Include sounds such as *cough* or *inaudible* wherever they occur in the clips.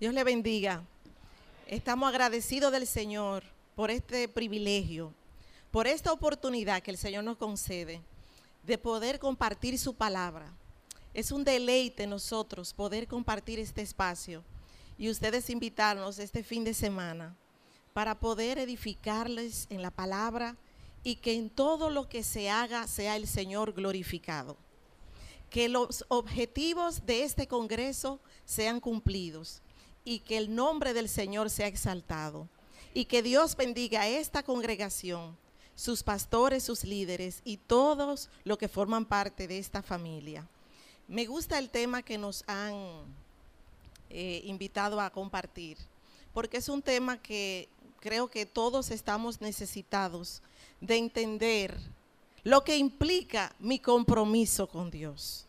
Dios le bendiga. Estamos agradecidos del Señor por este privilegio, por esta oportunidad que el Señor nos concede de poder compartir su palabra. Es un deleite nosotros poder compartir este espacio y ustedes invitarnos este fin de semana para poder edificarles en la palabra y que en todo lo que se haga sea el Señor glorificado. Que los objetivos de este Congreso sean cumplidos y que el nombre del Señor sea exaltado. Y que Dios bendiga a esta congregación, sus pastores, sus líderes y todos los que forman parte de esta familia. Me gusta el tema que nos han eh, invitado a compartir, porque es un tema que creo que todos estamos necesitados de entender lo que implica mi compromiso con Dios.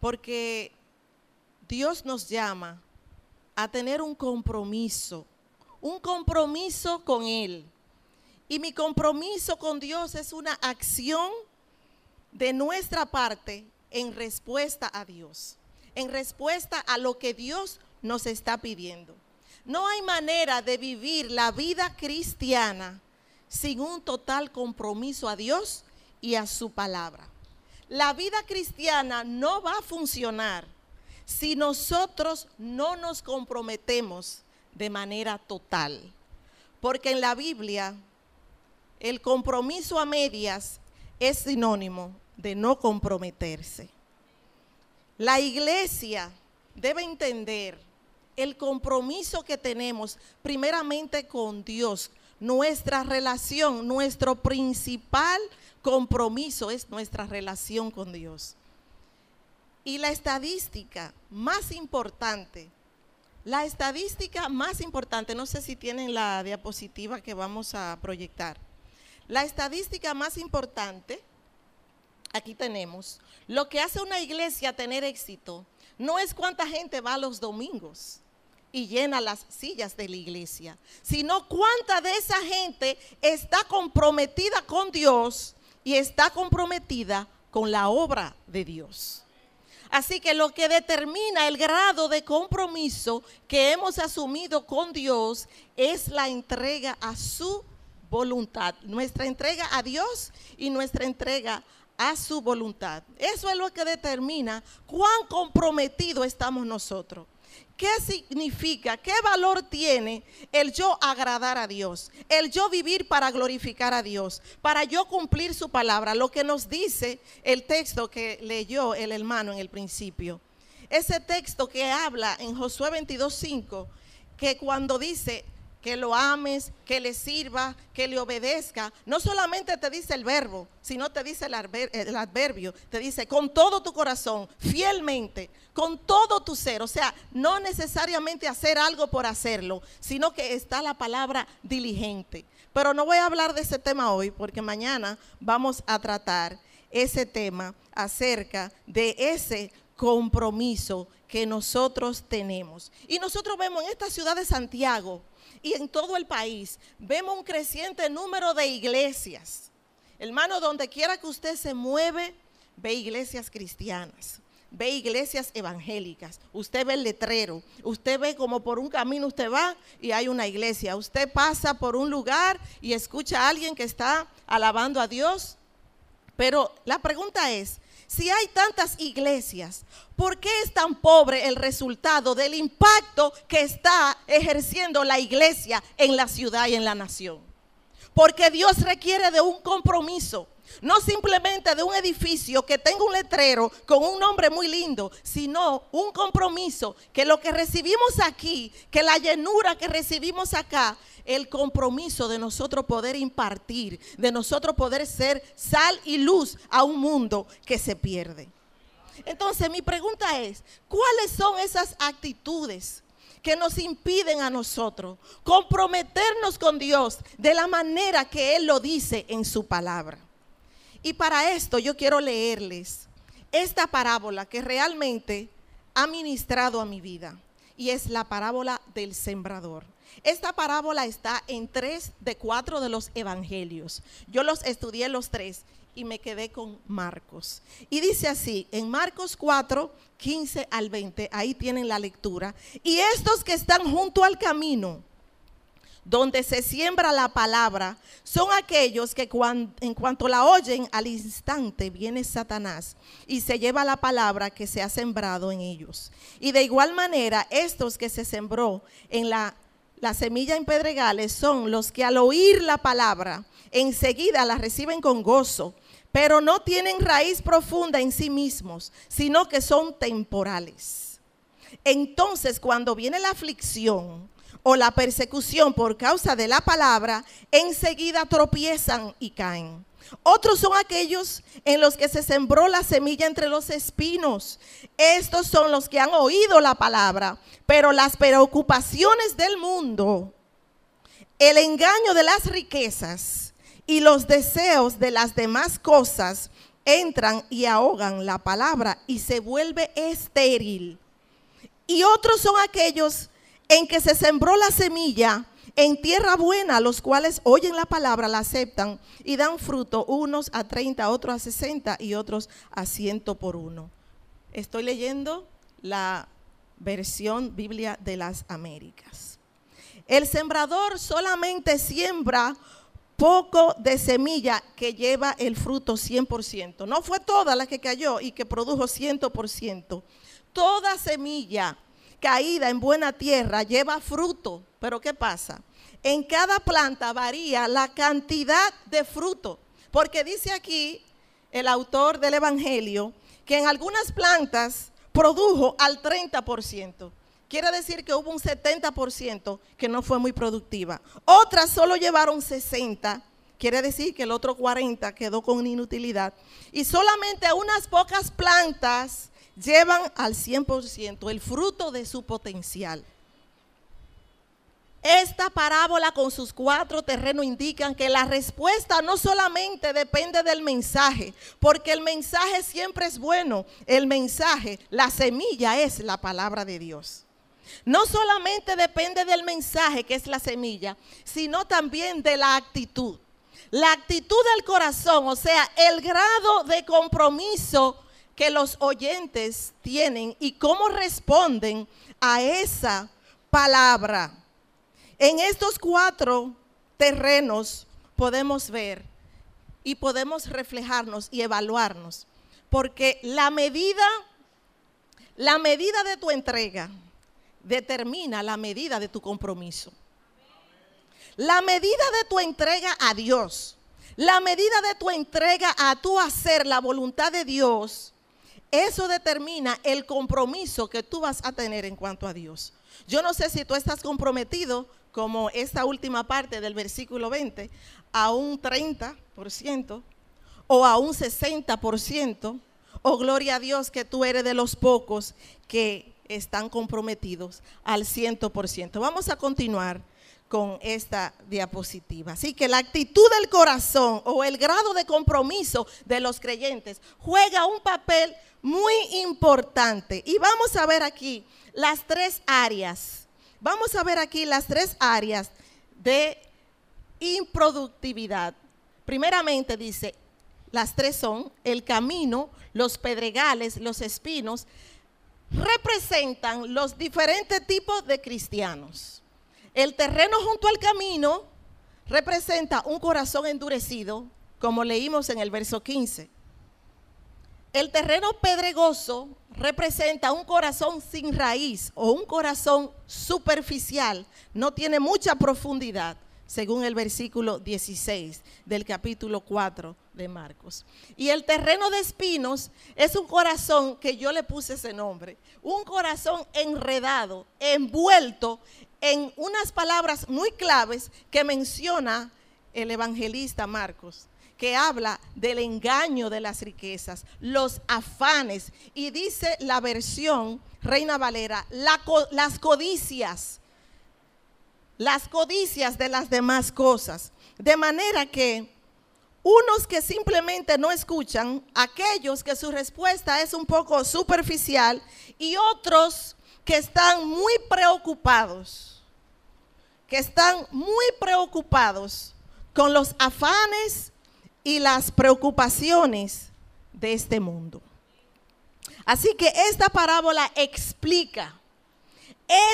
Porque Dios nos llama a tener un compromiso, un compromiso con Él. Y mi compromiso con Dios es una acción de nuestra parte en respuesta a Dios, en respuesta a lo que Dios nos está pidiendo. No hay manera de vivir la vida cristiana sin un total compromiso a Dios y a su palabra. La vida cristiana no va a funcionar si nosotros no nos comprometemos de manera total. Porque en la Biblia el compromiso a medias es sinónimo de no comprometerse. La iglesia debe entender el compromiso que tenemos primeramente con Dios. Nuestra relación, nuestro principal compromiso es nuestra relación con Dios. Y la estadística más importante, la estadística más importante, no sé si tienen la diapositiva que vamos a proyectar. La estadística más importante, aquí tenemos, lo que hace una iglesia tener éxito no es cuánta gente va los domingos y llena las sillas de la iglesia, sino cuánta de esa gente está comprometida con Dios y está comprometida con la obra de Dios. Así que lo que determina el grado de compromiso que hemos asumido con Dios es la entrega a su voluntad. Nuestra entrega a Dios y nuestra entrega a su voluntad. Eso es lo que determina cuán comprometido estamos nosotros. ¿Qué significa? ¿Qué valor tiene el yo agradar a Dios? El yo vivir para glorificar a Dios, para yo cumplir su palabra, lo que nos dice el texto que leyó el hermano en el principio. Ese texto que habla en Josué 22.5, que cuando dice, que lo ames, que le sirva, que le obedezca. No solamente te dice el verbo, sino te dice el, adverbio. Te dice con todo tu corazón, fielmente, con todo tu ser. O sea, no necesariamente hacer algo por hacerlo, sino que está la palabra diligente. Pero no voy a hablar de ese tema hoy, porque mañana vamos a tratar ese tema acerca de ese compromiso que nosotros tenemos. Y nosotros vemos en esta ciudad de Santiago, y en todo el país vemos un creciente número de iglesias. Hermano, donde quiera que usted se mueve, ve iglesias cristianas, ve iglesias evangélicas, usted ve el letrero, usted ve como por un camino usted va y hay una iglesia, usted pasa por un lugar y escucha a alguien que está alabando a Dios. Pero la pregunta es, si hay tantas iglesias, ¿por qué es tan pobre el resultado del impacto que está ejerciendo la iglesia en la ciudad y en la nación? Porque Dios requiere de un compromiso. No simplemente de un edificio que tenga un letrero con un nombre muy lindo, sino un compromiso que lo que recibimos aquí, que la llenura que recibimos acá, el compromiso de nosotros poder impartir, de nosotros poder ser sal y luz a un mundo que se pierde. Entonces mi pregunta es, ¿cuáles son esas actitudes? que nos impiden a nosotros comprometernos con Dios de la manera que Él lo dice en su palabra. Y para esto yo quiero leerles esta parábola que realmente ha ministrado a mi vida. Y es la parábola del sembrador. Esta parábola está en tres de cuatro de los evangelios. Yo los estudié los tres y me quedé con Marcos. Y dice así, en Marcos 4, 15 al 20, ahí tienen la lectura. Y estos que están junto al camino, donde se siembra la palabra, son aquellos que en cuanto la oyen al instante viene Satanás y se lleva la palabra que se ha sembrado en ellos. Y de igual manera, estos que se sembró en la, la semilla en pedregales son los que al oír la palabra, enseguida la reciben con gozo, pero no tienen raíz profunda en sí mismos, sino que son temporales. Entonces, cuando viene la aflicción, o la persecución por causa de la palabra, enseguida tropiezan y caen. Otros son aquellos en los que se sembró la semilla entre los espinos. Estos son los que han oído la palabra, pero las preocupaciones del mundo, el engaño de las riquezas y los deseos de las demás cosas entran y ahogan la palabra y se vuelve estéril. Y otros son aquellos en que se sembró la semilla en tierra buena, los cuales oyen la palabra, la aceptan y dan fruto, unos a 30, otros a 60 y otros a ciento por uno. Estoy leyendo la versión Biblia de las Américas. El sembrador solamente siembra poco de semilla que lleva el fruto 100%. No fue toda la que cayó y que produjo 100%. Toda semilla caída en buena tierra lleva fruto. Pero ¿qué pasa? En cada planta varía la cantidad de fruto. Porque dice aquí el autor del Evangelio que en algunas plantas produjo al 30%. Quiere decir que hubo un 70% que no fue muy productiva. Otras solo llevaron 60. Quiere decir que el otro 40 quedó con inutilidad. Y solamente unas pocas plantas llevan al 100% el fruto de su potencial. Esta parábola con sus cuatro terrenos indican que la respuesta no solamente depende del mensaje, porque el mensaje siempre es bueno. El mensaje, la semilla es la palabra de Dios. No solamente depende del mensaje, que es la semilla, sino también de la actitud. La actitud del corazón, o sea, el grado de compromiso que los oyentes tienen y cómo responden a esa palabra. En estos cuatro terrenos podemos ver y podemos reflejarnos y evaluarnos, porque la medida, la medida de tu entrega determina la medida de tu compromiso. La medida de tu entrega a Dios, la medida de tu entrega a tu hacer la voluntad de Dios, eso determina el compromiso que tú vas a tener en cuanto a Dios. Yo no sé si tú estás comprometido, como esta última parte del versículo 20, a un 30% o a un 60%, o gloria a Dios que tú eres de los pocos que están comprometidos al 100%. Vamos a continuar con esta diapositiva. Así que la actitud del corazón o el grado de compromiso de los creyentes juega un papel muy importante. Y vamos a ver aquí las tres áreas. Vamos a ver aquí las tres áreas de improductividad. Primeramente dice, las tres son el camino, los pedregales, los espinos, representan los diferentes tipos de cristianos. El terreno junto al camino representa un corazón endurecido, como leímos en el verso 15. El terreno pedregoso representa un corazón sin raíz o un corazón superficial, no tiene mucha profundidad, según el versículo 16 del capítulo 4 de Marcos. Y el terreno de espinos es un corazón que yo le puse ese nombre, un corazón enredado, envuelto en unas palabras muy claves que menciona el evangelista Marcos que habla del engaño de las riquezas, los afanes, y dice la versión Reina Valera, las codicias, las codicias de las demás cosas. De manera que unos que simplemente no escuchan, aquellos que su respuesta es un poco superficial y otros que están muy preocupados, que están muy preocupados con los afanes y las preocupaciones de este mundo. Así que esta parábola explica,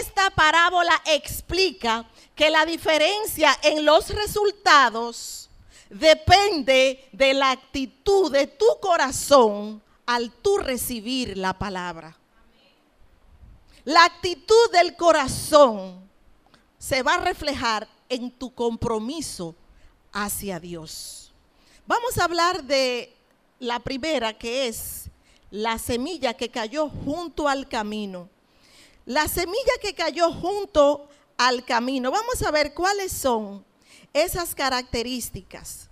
esta parábola explica que la diferencia en los resultados depende de la actitud de tu corazón al tú recibir la palabra. La actitud del corazón se va a reflejar en tu compromiso hacia Dios. Vamos a hablar de la primera que es la semilla que cayó junto al camino. La semilla que cayó junto al camino. Vamos a ver cuáles son esas características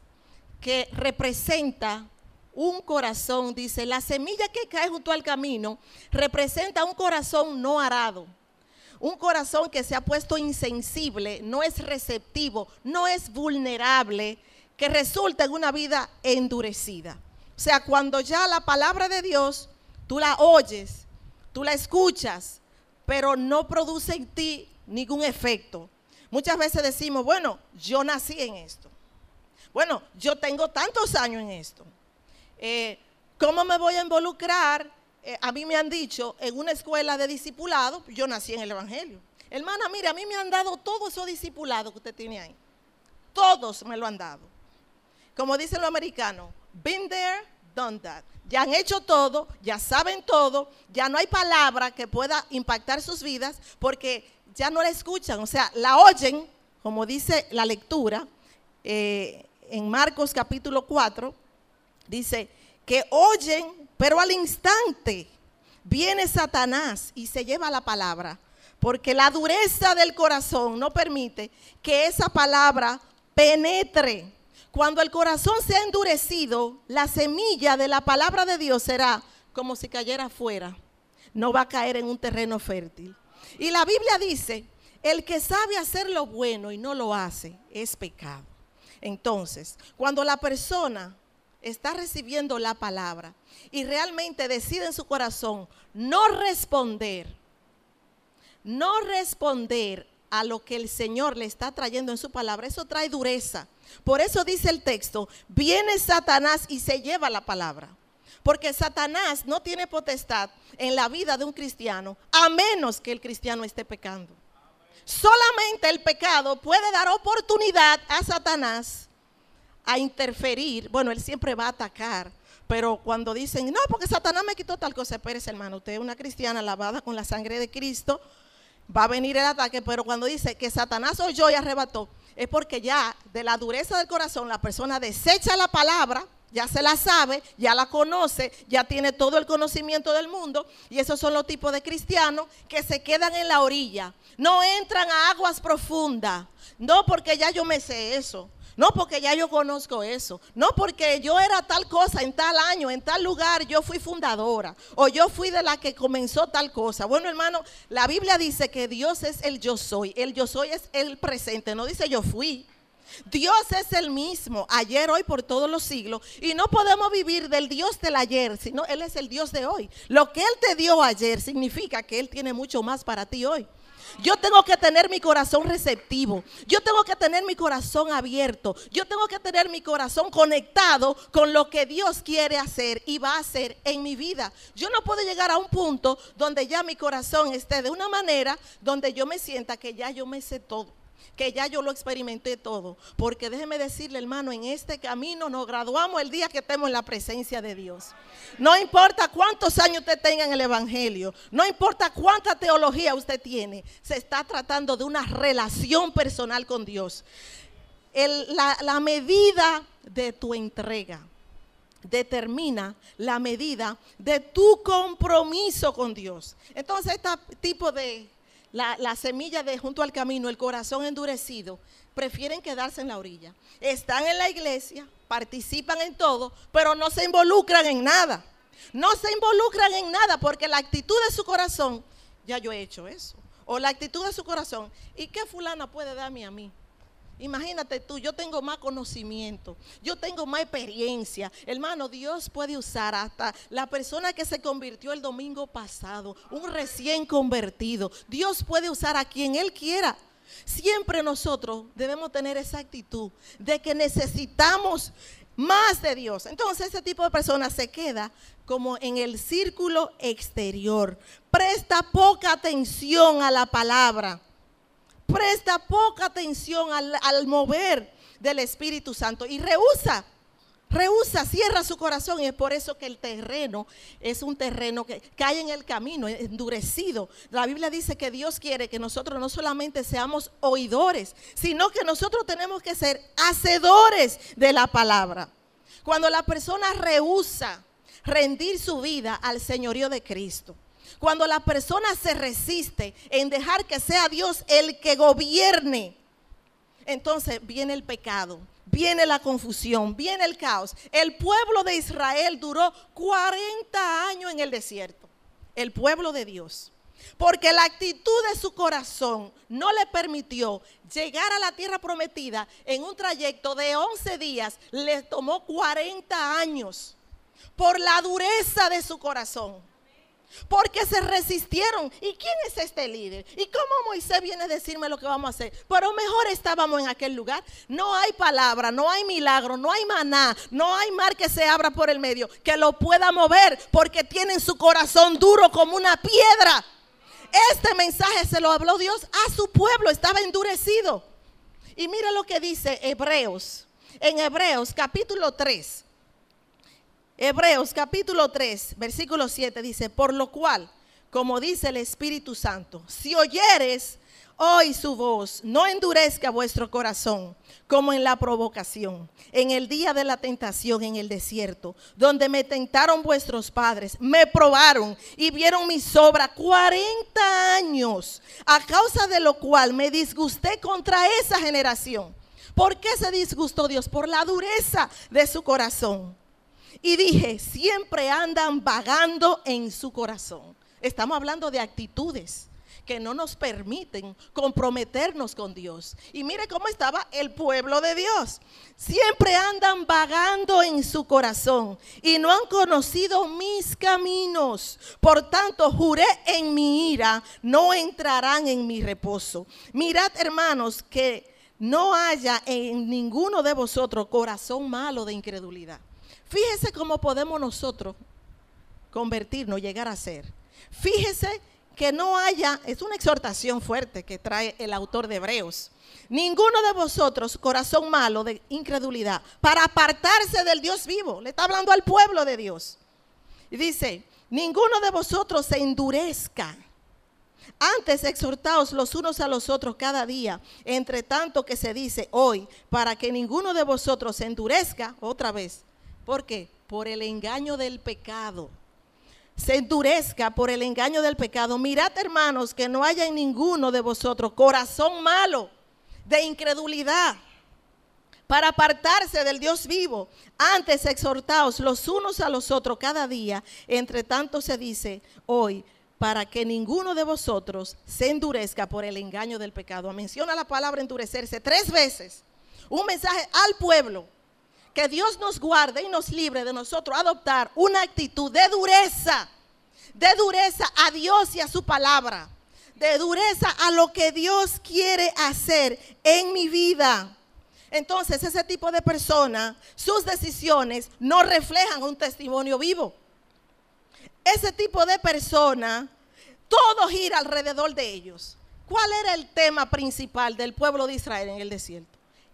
que representa un corazón. Dice, la semilla que cae junto al camino representa un corazón no arado. Un corazón que se ha puesto insensible, no es receptivo, no es vulnerable, que resulta en una vida endurecida. O sea, cuando ya la palabra de Dios, tú la oyes, tú la escuchas, pero no produce en ti ningún efecto. Muchas veces decimos, bueno, yo nací en esto. Bueno, yo tengo tantos años en esto. Eh, ¿Cómo me voy a involucrar? Eh, a mí me han dicho en una escuela de discipulado, yo nací en el Evangelio. Hermana, mire, a mí me han dado todos esos discipulados que usted tiene ahí. Todos me lo han dado. Como dice lo americano, been there, done that. Ya han hecho todo, ya saben todo, ya no hay palabra que pueda impactar sus vidas porque ya no la escuchan, o sea, la oyen, como dice la lectura eh, en Marcos capítulo 4, dice que oyen, pero al instante viene Satanás y se lleva la palabra, porque la dureza del corazón no permite que esa palabra penetre. Cuando el corazón se ha endurecido, la semilla de la palabra de Dios será como si cayera afuera. No va a caer en un terreno fértil. Y la Biblia dice, el que sabe hacer lo bueno y no lo hace es pecado. Entonces, cuando la persona está recibiendo la palabra y realmente decide en su corazón no responder, no responder a lo que el Señor le está trayendo en su palabra, eso trae dureza. Por eso dice el texto, viene Satanás y se lleva la palabra. Porque Satanás no tiene potestad en la vida de un cristiano a menos que el cristiano esté pecando. Solamente el pecado puede dar oportunidad a Satanás a interferir. Bueno, él siempre va a atacar. Pero cuando dicen, no, porque Satanás me quitó tal cosa, espérese hermano, usted es una cristiana lavada con la sangre de Cristo, va a venir el ataque, pero cuando dice que Satanás oyó y arrebató, es porque ya de la dureza del corazón la persona desecha la palabra, ya se la sabe, ya la conoce, ya tiene todo el conocimiento del mundo. Y esos son los tipos de cristianos que se quedan en la orilla. No entran a aguas profundas. No porque ya yo me sé eso. No porque ya yo conozco eso. No porque yo era tal cosa en tal año, en tal lugar, yo fui fundadora. O yo fui de la que comenzó tal cosa. Bueno, hermano, la Biblia dice que Dios es el yo soy. El yo soy es el presente. No dice yo fui. Dios es el mismo, ayer, hoy, por todos los siglos. Y no podemos vivir del Dios del ayer, sino Él es el Dios de hoy. Lo que Él te dio ayer significa que Él tiene mucho más para ti hoy. Yo tengo que tener mi corazón receptivo. Yo tengo que tener mi corazón abierto. Yo tengo que tener mi corazón conectado con lo que Dios quiere hacer y va a hacer en mi vida. Yo no puedo llegar a un punto donde ya mi corazón esté de una manera donde yo me sienta que ya yo me sé todo que ya yo lo experimenté todo. Porque déjeme decirle, hermano, en este camino nos graduamos el día que estemos en la presencia de Dios. No importa cuántos años usted tenga en el Evangelio, no importa cuánta teología usted tiene, se está tratando de una relación personal con Dios. la, la medida de tu entrega determina la medida de tu compromiso con Dios. Entonces, este tipo de la, semilla de junto al camino, el corazón endurecido, prefieren quedarse en la orilla. Están en la iglesia, participan en todo, pero no se involucran en nada. No se involucran en nada porque la actitud de su corazón, ya yo he hecho eso. O la actitud de su corazón, ¿y qué fulana puede darme a mí? Imagínate tú, yo tengo más conocimiento, yo tengo más experiencia. Hermano, Dios puede usar hasta la persona que se convirtió el domingo pasado, un recién convertido. Dios puede usar a quien Él quiera. Siempre nosotros debemos tener esa actitud de que necesitamos más de Dios. Entonces ese tipo de persona se queda como en el círculo exterior. Presta poca atención a la palabra. Presta poca atención al, al mover del Espíritu Santo y rehúsa rehúsa, cierra su corazón y es por eso que el terreno es un terreno que cae en el camino, endurecido. La Biblia dice que Dios quiere que nosotros no solamente seamos oidores, sino que nosotros tenemos que ser hacedores de la palabra. Cuando la persona rehúsa rendir su vida al señorío de Cristo, cuando la persona se resiste en dejar que sea Dios el que gobierne, entonces viene el pecado, viene la confusión, viene el caos. El pueblo de Israel duró 40 años en el desierto, el pueblo de Dios. Porque la actitud de su corazón no le permitió llegar a la tierra prometida en un trayecto de 11 días. Le tomó 40 años por la dureza de su corazón. Porque se resistieron. ¿Y quién es este líder? ¿Y cómo Moisés viene a decirme lo que vamos a hacer? Pero mejor estábamos en aquel lugar. No hay palabra, no hay milagro, no hay maná, no hay mar que se abra por el medio que lo pueda mover porque tienen su corazón duro como una piedra. Este mensaje se lo habló Dios a su pueblo, estaba endurecido. Y mira lo que dice Hebreos, en Hebreos capítulo 3. Hebreos capítulo 3, versículo 7 dice, por lo cual, como dice el Espíritu Santo, si oyeres hoy su voz, no endurezca vuestro corazón como en la provocación, en el día de la tentación en el desierto, donde me tentaron vuestros padres, me probaron y vieron mi sobra 40 años, a causa de lo cual me disgusté contra esa generación. ¿Por qué se disgustó Dios? Por la dureza de su corazón. Y dije, siempre andan vagando en su corazón. Estamos hablando de actitudes que no nos permiten comprometernos con Dios. Y mire cómo estaba el pueblo de Dios. Siempre andan vagando en su corazón y no han conocido mis caminos. Por tanto, juré en mi ira, no entrarán en mi reposo. Mirad, hermanos, que no haya en ninguno de vosotros corazón malo de incredulidad. Fíjese cómo podemos nosotros convertirnos, llegar a ser. Fíjese que no haya, es una exhortación fuerte que trae el autor de Hebreos. Ninguno de vosotros, corazón malo de incredulidad, para apartarse del Dios vivo. Le está hablando al pueblo de Dios. Y dice, ninguno de vosotros se endurezca. Antes exhortaos los unos a los otros cada día, entre tanto que se dice hoy, para que ninguno de vosotros se endurezca otra vez ¿Por qué? Por el engaño del pecado. Se endurezca por el engaño del pecado. Mirad, hermanos, que no haya en ninguno de vosotros corazón malo de incredulidad para apartarse del Dios vivo. Antes exhortaos los unos a los otros cada día. Entre tanto se dice hoy, para que ninguno de vosotros se endurezca por el engaño del pecado. Menciona la palabra endurecerse tres veces. Un mensaje al pueblo que Dios nos guarde y nos libre de nosotros adoptar una actitud de dureza, de dureza a Dios y a su palabra, de dureza a lo que Dios quiere hacer en mi vida. Entonces ese tipo de persona, sus decisiones no reflejan un testimonio vivo. Ese tipo de persona, todo gira alrededor de ellos. ¿Cuál era el tema principal del pueblo de Israel en el desierto?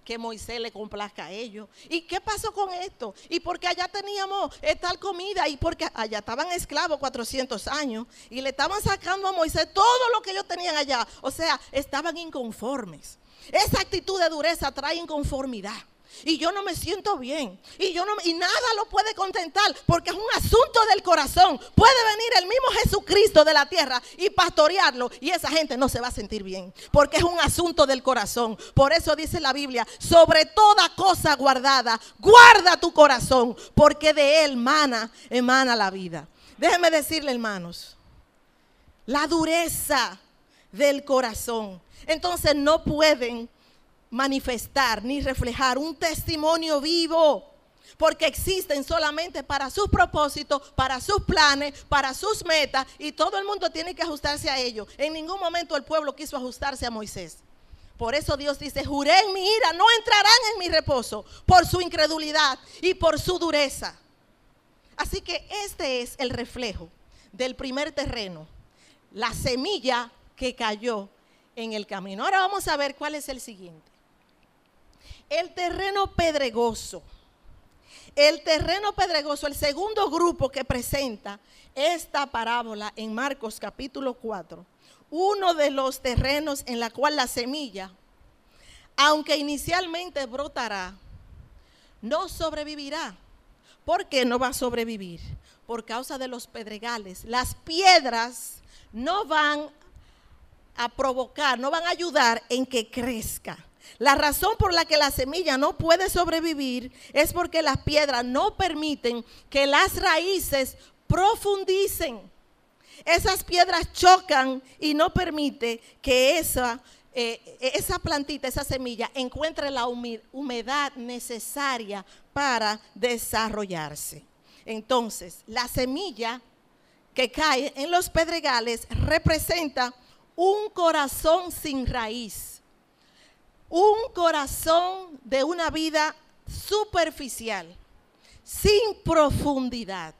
Que Moisés le complazca a ellos. ¿Y qué pasó con esto? Y porque allá teníamos tal comida y porque allá estaban esclavos 400 años y le estaban sacando a Moisés todo lo que ellos tenían allá. O sea, estaban inconformes. Esa actitud de dureza trae inconformidad y yo no me siento bien y yo no y nada lo puede contentar porque es un asunto del corazón. Puede venir el mismo Jesucristo de la tierra y pastorearlo y esa gente no se va a sentir bien porque es un asunto del corazón. Por eso dice la Biblia, sobre toda cosa guardada, guarda tu corazón porque de él emana emana la vida. Déjenme decirle, hermanos, la dureza del corazón. Entonces no pueden manifestar ni reflejar un testimonio vivo. Porque existen solamente para sus propósitos, para sus planes, para sus metas y todo el mundo tiene que ajustarse a ellos. En ningún momento el pueblo quiso ajustarse a Moisés. Por eso Dios dice, juré en mi ira, no entrarán en mi reposo por su incredulidad y por su dureza. Así que este es el reflejo del primer terreno, la semilla que cayó en el camino. Ahora vamos a ver cuál es el siguiente. El terreno pedregoso. El terreno pedregoso, el segundo grupo que presenta esta parábola en Marcos capítulo 4, uno de los terrenos en la cual la semilla, aunque inicialmente brotará, no sobrevivirá. ¿Por qué no va a sobrevivir? Por causa de los pedregales. Las piedras no van a provocar, no van a ayudar en que crezca. La razón por la que la semilla no puede sobrevivir es porque las piedras no permiten que las raíces profundicen. Esas piedras chocan y no permite que esa, eh, esa plantita, esa semilla, encuentre la humedad necesaria para desarrollarse. Entonces, la semilla que cae en los pedregales representa un corazón sin raíz un corazón de una vida superficial, sin profundidad.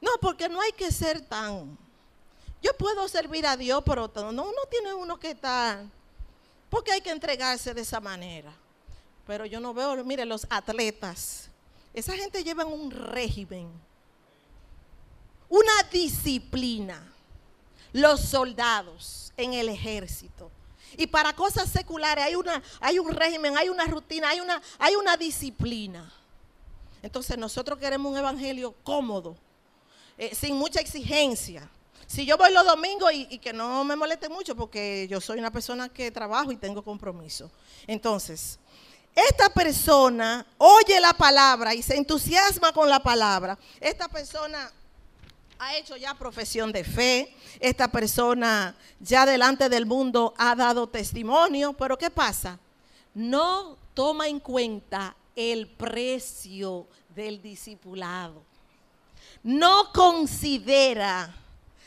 No, porque no hay que ser tan... Yo puedo servir a Dios, pero no, no tiene uno que estar... Porque hay que entregarse de esa manera. Pero yo no veo, mire, los atletas, esa gente lleva un régimen, una disciplina. Los soldados en el ejército, y para cosas seculares hay, una, hay un régimen, hay una rutina, hay una, hay una disciplina. Entonces nosotros queremos un evangelio cómodo, eh, sin mucha exigencia. Si yo voy los domingos y, y, que no me moleste mucho porque yo soy una persona que trabajo y tengo compromiso. Entonces, esta persona oye la palabra y se entusiasma con la palabra. Esta persona ha hecho ya profesión de fe, esta persona ya delante del mundo ha dado testimonio, pero ¿qué pasa? No toma en cuenta el precio del discipulado. No considera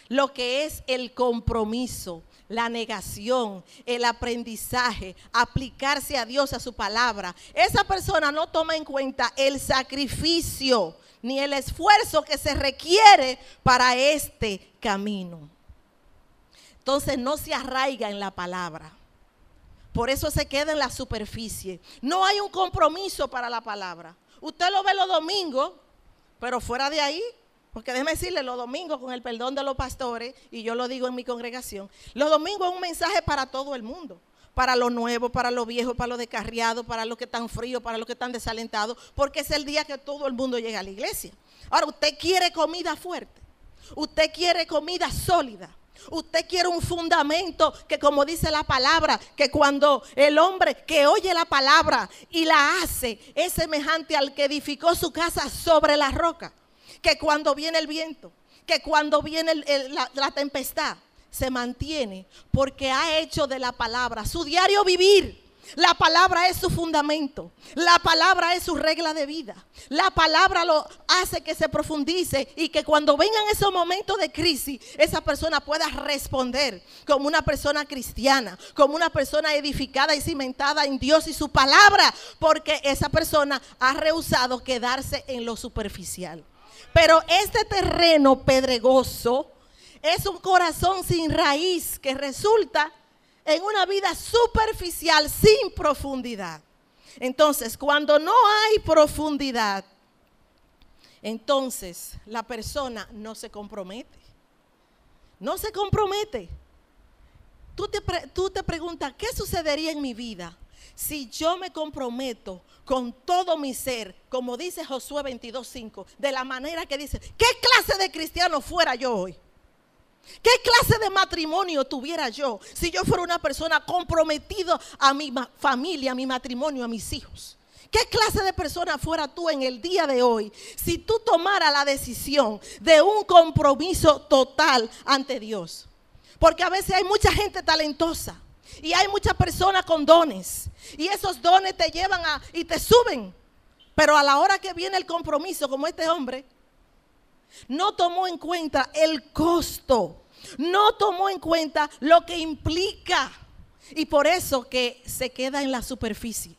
lo que es el compromiso, la negación, el aprendizaje, aplicarse a Dios, a su palabra. Esa persona no toma en cuenta el sacrificio ni el esfuerzo que se requiere para este camino. Entonces no se arraiga en la palabra. Por eso se queda en la superficie. No hay un compromiso para la palabra. Usted lo ve los domingos, pero fuera de ahí, porque déjeme decirle, los domingos, con el perdón de los pastores, y yo lo digo en mi congregación, los domingos es un mensaje para todo el mundo para lo nuevo, para lo viejo, para lo descarriado, para los que están fríos, para los que están desalentados, porque es el día que todo el mundo llega a la iglesia. Ahora, usted quiere comida fuerte, usted quiere comida sólida. Usted quiere un fundamento que como dice la palabra, que cuando el hombre que oye la palabra y la hace es semejante al que edificó su casa sobre la roca. Que cuando viene el viento, que cuando viene la, la tempestad, se mantiene porque ha hecho de la palabra su diario vivir. La palabra es su fundamento. La palabra es su regla de vida. La palabra lo hace que se profundice y que cuando vengan esos momentos de crisis, esa persona pueda responder como una persona cristiana, como una persona edificada y cimentada en Dios y su palabra, porque esa persona ha rehusado quedarse en lo superficial. Pero este terreno pedregoso, es un corazón sin raíz que resulta en una vida superficial sin profundidad. Entonces, cuando no hay profundidad, entonces la persona no se compromete. No se compromete. Tú te, tú te preguntas, ¿qué sucedería en mi vida si yo me comprometo con todo mi ser, como dice Josué 22.5, de la manera que dice, ¿qué clase de cristiano fuera yo hoy? ¿Qué clase de matrimonio tuviera yo si yo fuera una persona comprometida a mi familia, a mi matrimonio, a mis hijos? ¿Qué clase de persona fuera tú en el día de hoy si tú tomaras la decisión de un compromiso total ante Dios? Porque a veces hay mucha gente talentosa y hay muchas personas con dones y esos dones te llevan a y te suben. Pero a la hora que viene el compromiso, como este hombre, no tomó en cuenta el costo, no tomó en cuenta lo que implica Y por eso que se queda en la superficie.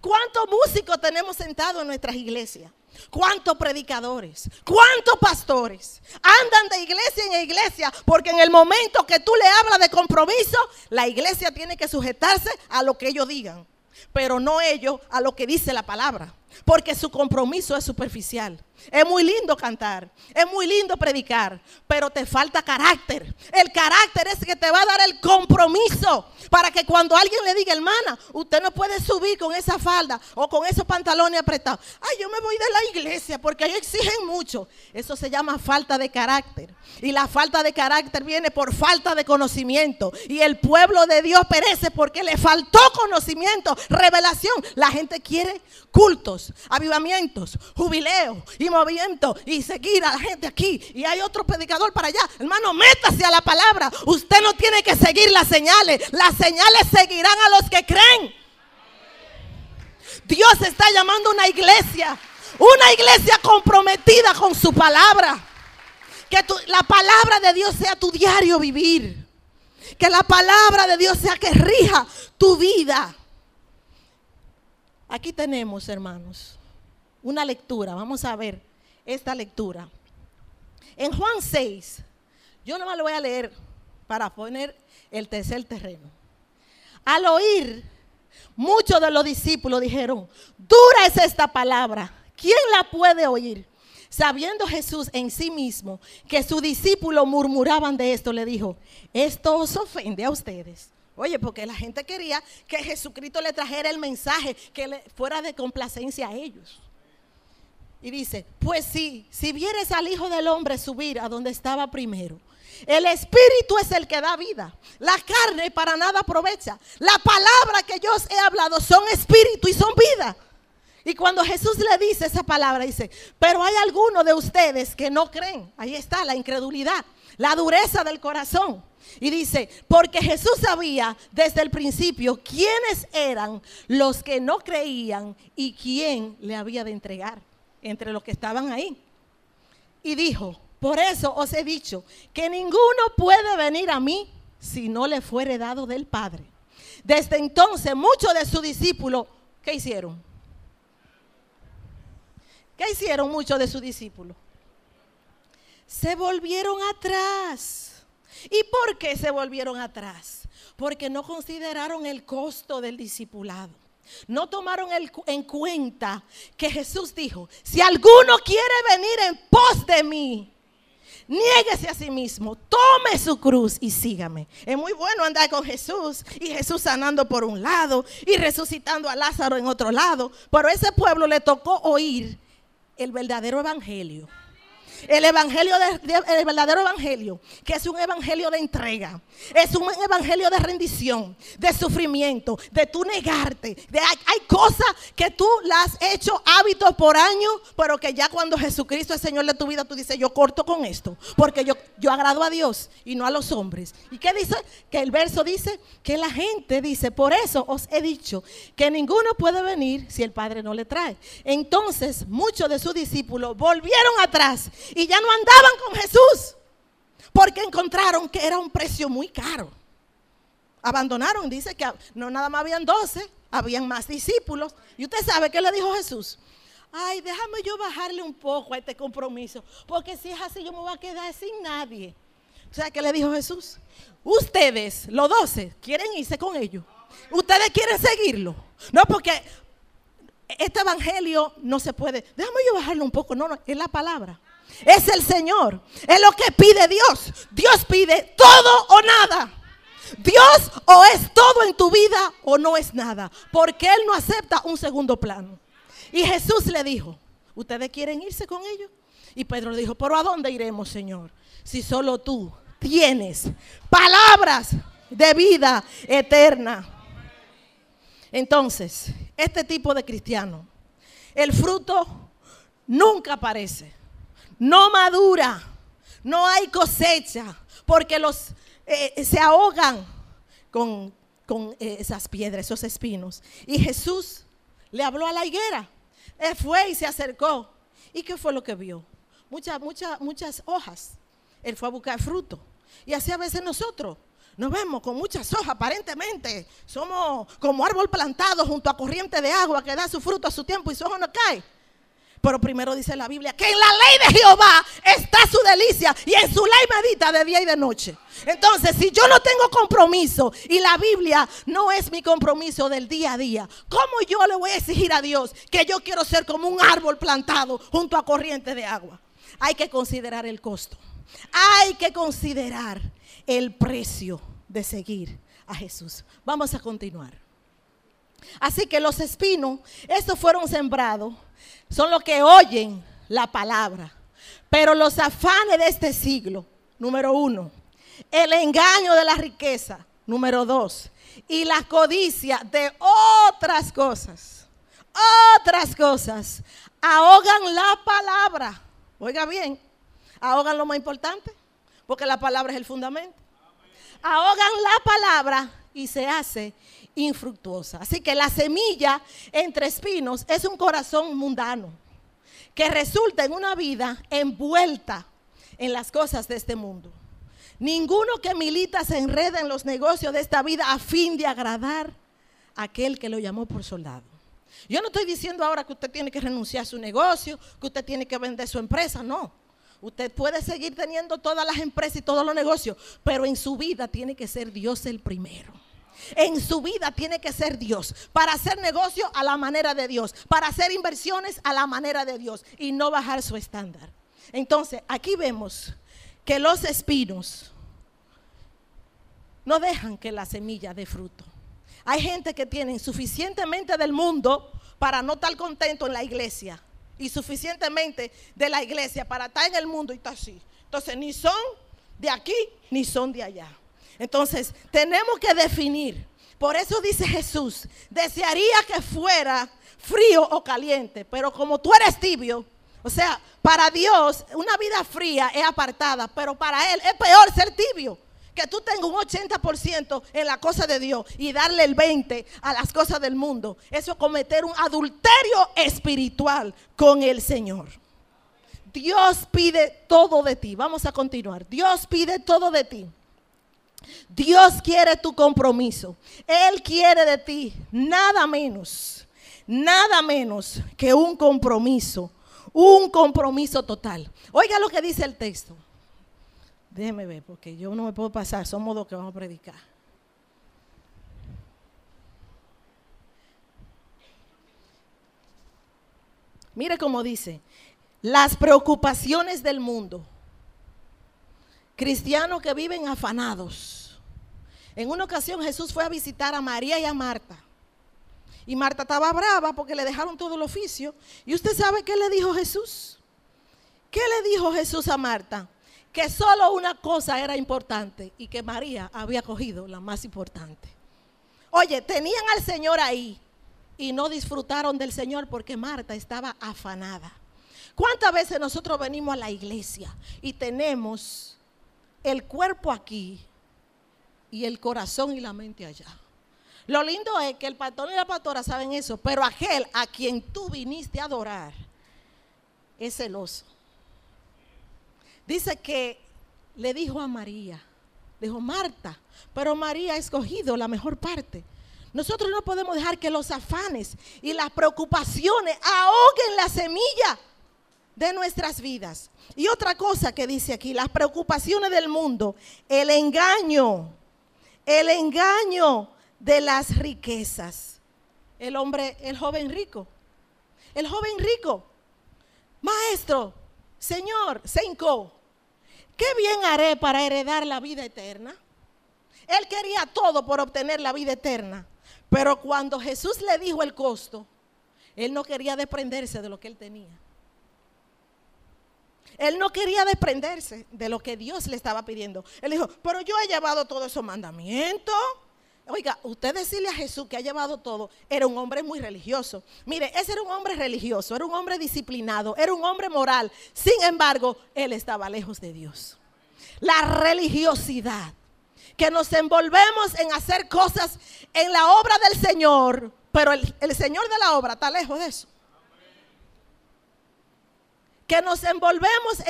¿Cuántos músicos tenemos sentados en nuestras iglesias? ¿Cuántos predicadores? ¿Cuántos pastores? Andan de iglesia en iglesia porque en el momento que tú le hablas de compromiso, la iglesia tiene que sujetarse a lo que ellos digan, pero no ellos a lo que dice la palabra, porque su compromiso es superficial. Es muy lindo cantar, es muy lindo predicar, pero te falta carácter. El carácter es que te va a dar el compromiso para que cuando alguien le diga, hermana, usted no puede subir con esa falda o con esos pantalones apretados. Ay, yo me voy de la iglesia porque ahí exigen mucho. Eso se llama falta de carácter. Y la falta de carácter viene por falta de conocimiento. Y el pueblo de Dios perece porque le faltó conocimiento, revelación. La gente quiere cultos, avivamientos, jubileos y movimiento y seguir a la gente aquí. Y hay otro predicador para allá. Hermano, métase a la palabra. Usted no tiene que seguir las señales. Las señales seguirán a los que creen. Dios está llamando una iglesia. Una iglesia comprometida con su palabra. Que la palabra de Dios sea tu diario vivir. Que la palabra de Dios sea que rija tu vida. Aquí tenemos, hermanos, una lectura. Vamos a ver esta lectura. En Juan 6, yo no me lo voy a leer para poner el tercer terreno. Al oír, muchos de los discípulos dijeron, dura es esta palabra, ¿quién la puede oír? Sabiendo Jesús en sí mismo que sus discípulos murmuraban de esto, le dijo, esto os ofende a ustedes. Oye, porque la gente quería que Jesucristo le trajera el mensaje que le fuera de complacencia a ellos. Y dice, pues sí, si vieres al Hijo del Hombre subir a donde estaba primero, el Espíritu es el que da vida. La carne para nada aprovecha. La palabra que yo os he hablado son espíritu y son vida. Y cuando Jesús le dice esa palabra, dice, pero hay algunos de ustedes que no creen. Ahí está la incredulidad, la dureza del corazón. Y dice, porque Jesús sabía desde el principio quiénes eran los que no creían y quién le había de entregar entre los que estaban ahí. Y dijo, por eso os he dicho que ninguno puede venir a mí si no le fuere dado del Padre. Desde entonces muchos de sus discípulos, ¿qué hicieron? ¿Qué hicieron muchos de sus discípulos? Se volvieron atrás. ¿Y por qué se volvieron atrás? Porque no consideraron el costo del discipulado. No tomaron en cuenta que Jesús dijo, si alguno quiere venir en pos de mí, niéguese a sí mismo, tome su cruz y sígame. Es muy bueno andar con Jesús y Jesús sanando por un lado y resucitando a Lázaro en otro lado, pero a ese pueblo le tocó oír el verdadero evangelio. El evangelio, el verdadero evangelio, que es un evangelio de entrega, es un evangelio de rendición, de sufrimiento, de tú negarte. De, hay, cosas que tú las has hecho hábitos por años, pero que ya cuando Jesucristo es Señor de tu vida, tú dices, yo corto con esto, porque yo, yo agrado a Dios y no a los hombres. ¿Y qué dice? Que el verso dice que la gente dice, por eso os he dicho que ninguno puede venir si el Padre no le trae. Entonces muchos de sus discípulos volvieron atrás y ya no andaban con Jesús porque encontraron que era un precio muy caro. Abandonaron, dice que no nada más habían 12, habían más discípulos. Y usted sabe qué le dijo Jesús. Ay, déjame yo bajarle un poco a este compromiso, porque si es así yo me voy a quedar sin nadie. O sea, ¿qué le dijo Jesús? Ustedes, los 12, quieren irse con ellos. Ustedes quieren seguirlo. No, porque este evangelio no se puede. Déjame yo bajarle un poco. No, no, es la palabra es el Señor. Es lo que pide Dios. Dios pide todo o nada. Dios o es todo en tu vida o no es nada. Porque Él no acepta un segundo plano. Y Jesús le dijo, ¿ustedes quieren irse con ellos? Y Pedro le dijo, pero ¿a dónde iremos, Señor? Si solo tú tienes palabras de vida eterna. Entonces, este tipo de cristiano, el fruto nunca aparece no madura, no hay cosecha, porque los eh, se ahogan con, eh, esas piedras, esos espinos. Y Jesús le habló a la higuera. Él fue y se acercó. ¿Y qué fue lo que vio? Muchas, muchas, muchas hojas. Él fue a buscar fruto. Y así a veces nosotros nos vemos con muchas hojas, aparentemente. Somos como árbol plantado junto a corriente de agua que da su fruto a su tiempo y su hoja no cae. Pero primero dice la Biblia que en la ley de Jehová está su delicia y en su ley medita de día y de noche. Entonces, si yo no tengo compromiso y la Biblia no es mi compromiso del día a día, ¿cómo yo le voy a exigir a Dios que yo quiero ser como un árbol plantado junto a corriente de agua? Hay que considerar el costo. Hay que considerar el precio de seguir a Jesús. Vamos a continuar. Así que los espinos, estos fueron sembrados, son los que oyen la palabra. Pero los afanes de este siglo, número uno, el engaño de la riqueza, número dos, y la codicia de otras cosas, otras cosas, ahogan la palabra. Oiga bien, ahogan lo más importante, porque la palabra es el fundamento. Ahogan la palabra y se hace infructuosa. Así que la semilla entre espinos es un corazón mundano que resulta en una vida envuelta en las cosas de este mundo. Ninguno que milita se enreda en los negocios de esta vida a fin de agradar a aquel que lo llamó por soldado. Yo no estoy diciendo ahora que usted tiene que renunciar a su negocio, que usted tiene que vender su empresa, no. Usted puede seguir teniendo todas las empresas y todos los negocios, pero en su vida tiene que ser Dios el primero. En su vida tiene que ser Dios. Para hacer negocio a la manera de Dios. Para hacer inversiones a la manera de Dios. Y no bajar su estándar. Entonces, aquí vemos que los espinos no dejan que la semilla dé fruto. Hay gente que tiene suficientemente del mundo para no estar contento en la iglesia y suficientemente de la iglesia para estar en el mundo y estar así. Entonces, ni son de aquí ni son de allá. Entonces, tenemos que definir. Por eso dice Jesús, desearía que fuera frío o caliente, pero como tú eres tibio, o sea, para Dios una vida fría es apartada, pero para Él es peor ser tibio. Que tú tengas un 80% en la cosa de Dios y darle el 20% a las cosas del mundo. Eso es cometer un adulterio espiritual con el Señor. Dios pide todo de ti. Vamos a continuar. Dios pide todo de ti. Dios quiere tu compromiso. Él quiere de ti nada menos, nada menos que un compromiso, un compromiso total. Oiga lo que dice el texto. Déjeme ver, porque yo no me puedo pasar, somos dos que vamos a predicar. Mire cómo dice, las preocupaciones del mundo cristianos que viven afanados. En una ocasión Jesús fue a visitar a María y a Marta. Y Marta estaba brava porque le dejaron todo el oficio. ¿Y usted sabe qué le dijo Jesús? ¿Qué le dijo Jesús a Marta? Que solo una cosa era importante y que María había cogido la más importante. Oye, tenían al Señor ahí y no disfrutaron del Señor porque Marta estaba afanada. ¿Cuántas veces nosotros venimos a la iglesia y tenemos el cuerpo aquí y el corazón y la mente allá. Lo lindo es que el pastor y la pastora saben eso, pero aquel a quien tú viniste a adorar es celoso. Dice que le dijo a María, dijo Marta, pero María ha escogido la mejor parte. Nosotros no podemos dejar que los afanes y las preocupaciones ahoguen la semilla de nuestras vidas. Y otra cosa que dice aquí, las preocupaciones del mundo, el engaño, el engaño de las riquezas. El hombre, el joven rico, el joven rico, maestro, señor, Senko, ¿qué bien haré para heredar la vida eterna? Él quería todo por obtener la vida eterna, pero cuando Jesús le dijo el costo, él no quería desprenderse de lo que él tenía. Él no quería desprenderse de lo que Dios le estaba pidiendo. Él dijo, pero yo he llevado todos esos mandamientos. Oiga, usted decirle a Jesús que ha llevado todo, era un hombre muy religioso. Mire, ese era un hombre religioso, era un hombre disciplinado, era un hombre moral. Sin embargo, él estaba lejos de Dios. La religiosidad, que nos envolvemos en hacer cosas en la obra del Señor, pero el, el Señor de la obra está lejos de eso que nos envolvemos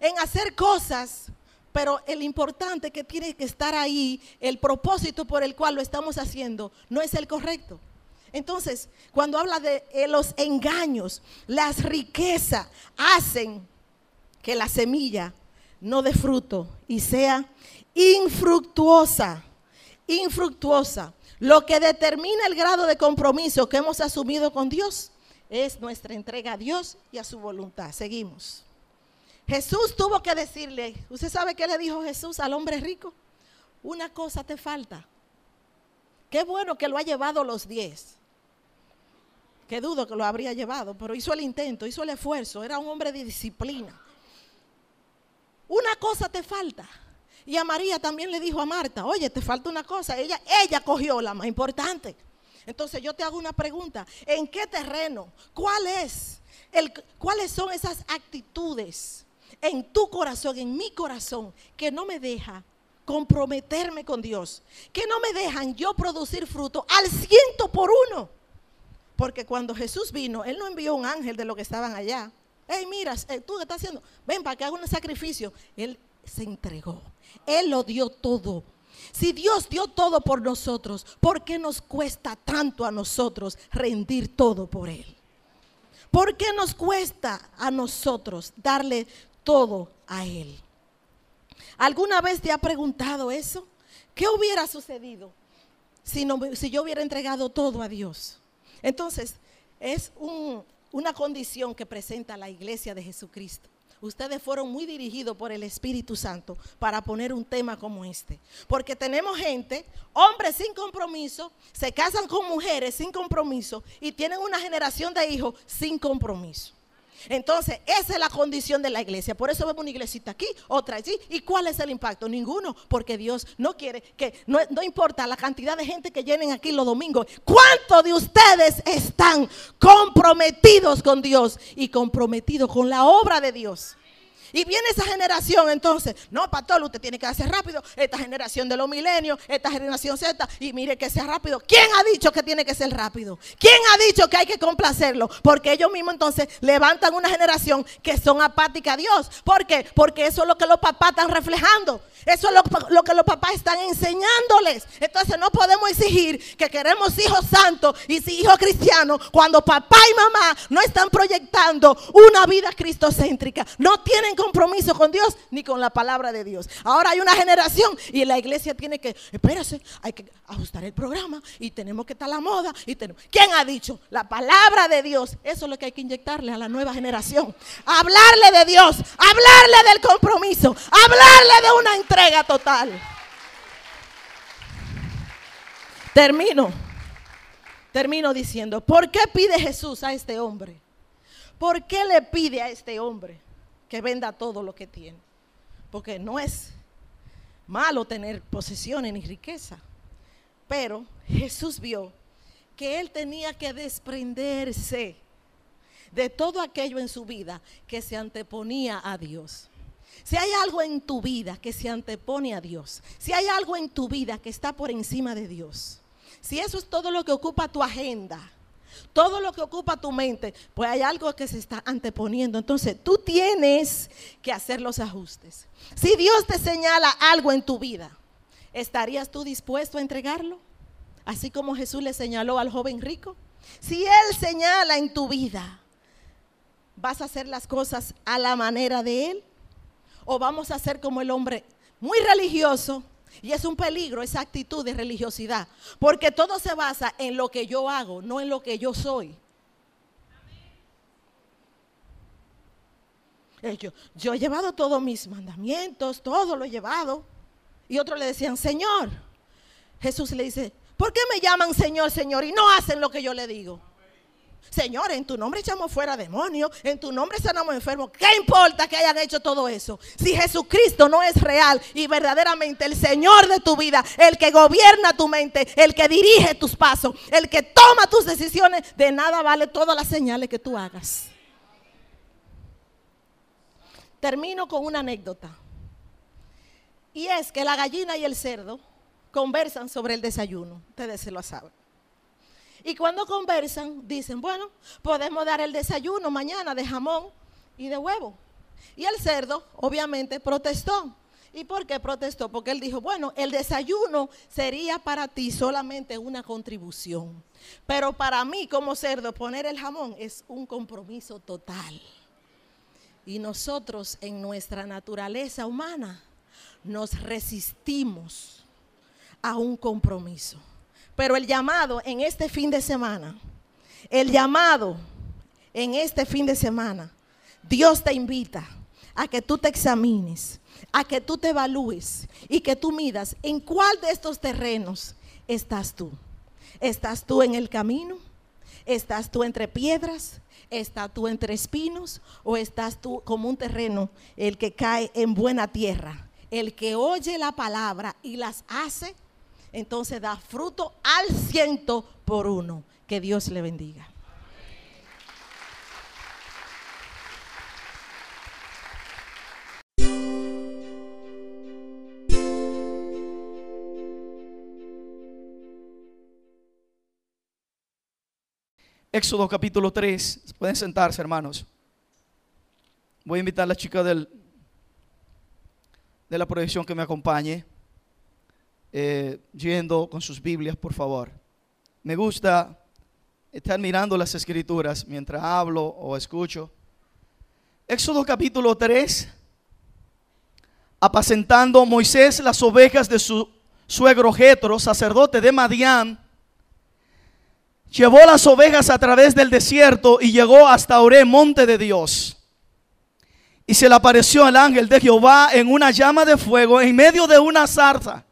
en, hacer cosas, pero el importante que tiene que estar ahí, el propósito por el cual lo estamos haciendo, no es el correcto. Entonces, cuando habla de eh, los engaños, las riquezas hacen que la semilla no dé fruto y sea infructuosa, infructuosa. Lo que determina el grado de compromiso que hemos asumido con Dios es nuestra entrega a Dios y a su voluntad. Seguimos. Jesús tuvo que decirle, ¿usted sabe qué le dijo Jesús al hombre rico? Una cosa te falta. Qué bueno que lo ha llevado los diez. Qué dudo que lo habría llevado, pero hizo el intento, hizo el esfuerzo. Era un hombre de disciplina. Una cosa te falta. Y a María también le dijo a Marta, oye, te falta una cosa. Ella, ella cogió la más importante. Entonces yo te hago una pregunta. ¿En qué terreno? ¿Cuál es? El, ¿Cuáles son esas actitudes en tu corazón, en mi corazón, que no me deja comprometerme con Dios? Que no me dejan yo producir fruto al ciento por uno. Porque cuando Jesús vino, Él no envió un ángel de lo que estaban allá. Hey, mira, eh, tú qué estás haciendo, ven para que haga un sacrificio. Él se entregó. Él lo dio todo. Si Dios dio todo por nosotros, ¿por qué nos cuesta tanto a nosotros rendir todo por Él? ¿Por qué nos cuesta a nosotros darle todo a Él? ¿Alguna vez te ha preguntado eso? ¿Qué hubiera sucedido si, yo hubiera entregado todo a Dios? Entonces, es una condición que presenta la iglesia de Jesucristo. Ustedes fueron muy dirigidos por el Espíritu Santo para poner un tema como este. Porque tenemos gente, hombres sin compromiso, se casan con mujeres sin compromiso y tienen una generación de hijos sin compromiso. Entonces, esa es la condición de la iglesia. Por eso vemos una iglesita aquí, otra allí. ¿Y cuál es el impacto? Ninguno, porque Dios no quiere que, no, no importa la cantidad de gente que llenen aquí los domingos, ¿cuántos de ustedes están comprometidos con Dios y comprometidos con la obra de Dios? Y viene esa generación entonces, no, pastor, usted tiene que hacer rápido, esta generación de los milenios, esta generación Z, y mire que sea rápido. ¿Quién ha dicho que tiene que ser rápido? ¿Quién ha dicho que hay que complacerlo? Porque ellos mismos entonces levantan una generación que son apáticas a Dios. ¿Por qué? Porque eso es lo que los papás están reflejando. Eso es lo, que los papás están enseñándoles. Entonces no podemos exigir que queremos hijos santos y hijos cristianos cuando papá y mamá no están proyectando una vida cristocéntrica. No tienen compromiso con Dios ni con la palabra de Dios. Ahora hay una generación y la iglesia tiene que, espérase, hay que ajustar el programa y tenemos que estar a la moda. ¿Quién ha dicho? La palabra de Dios. Eso es lo que hay que inyectarle a la nueva generación. Hablarle de Dios, hablarle del compromiso, hablarle de una entrega total. Termino. Termino diciendo, ¿por qué pide Jesús a este hombre? ¿Por qué le pide a este hombre que venda todo lo que tiene? Porque no es malo tener posesiones ni riqueza. Pero Jesús vio que él tenía que desprenderse de todo aquello en su vida que se anteponía a Dios. Si hay algo en tu vida que se antepone a Dios, si hay algo en tu vida que está por encima de Dios, si eso es todo lo que ocupa tu agenda, todo lo que ocupa tu mente, pues hay algo que se está anteponiendo. Entonces tú tienes que hacer los ajustes. Si Dios te señala algo en tu vida, ¿estarías tú dispuesto a entregarlo? Así como Jesús le señaló al joven rico. Si Él señala en tu vida, ¿vas a hacer las cosas a la manera de Él? o vamos a ser como el hombre muy religioso. Y es un peligro esa actitud de religiosidad, porque todo se basa en lo que yo hago, no en lo que yo soy. Eh, yo, yo he llevado todos mis mandamientos, todo lo he llevado. Y otros le decían, Señor. Jesús le dice, ¿por qué me llaman Señor, Señor y no hacen lo que yo le digo? Señor, en tu nombre echamos fuera demonios, en tu nombre sanamos enfermos. ¿Qué importa que hayan hecho todo eso? Si Jesucristo no es real y verdaderamente el Señor de tu vida, el que gobierna tu mente, el que dirige tus pasos, el que toma tus decisiones, de nada vale todas las señales que tú hagas. Termino con una anécdota. Y es que la gallina y el cerdo conversan sobre el desayuno. Ustedes se lo saben. Y cuando conversan, dicen, bueno, podemos dar el desayuno mañana de jamón y de huevo. Y el cerdo, obviamente, protestó ¿Y por qué protestó? Porque él dijo, bueno, el desayuno sería para ti solamente una contribución. Pero para mí como cerdo poner el jamón es un compromiso total. Y nosotros en nuestra naturaleza humana nos resistimos a un compromiso. Pero el llamado en este fin de semana, el llamado en este fin de semana, Dios te invita a que tú te examines a que tú te evalúes y que tú midas en cuál de estos terrenos estás tú. ¿Estás tú en el camino? ¿Estás tú entre piedras? ¿Estás tú entre espinos? ¿O estás tú como un terreno, el que cae en buena tierra? El que oye la palabra y las hace, entonces da fruto al ciento por uno. Que Dios le bendiga. Éxodo capítulo 3. Pueden sentarse, hermanos. Voy a invitar a la chica del, de la proyección que me acompañe, eh, yendo con sus Biblias, por favor. Me gusta estar mirando las escrituras mientras hablo o escucho. Éxodo capítulo 3. Apacentando Moisés las ovejas de su suegro Jetro, sacerdote de Madián, llevó las ovejas a través del desierto y llegó hasta Oré, monte de Dios. Y se le apareció el ángel de Jehová en una llama de fuego en medio de una zarza.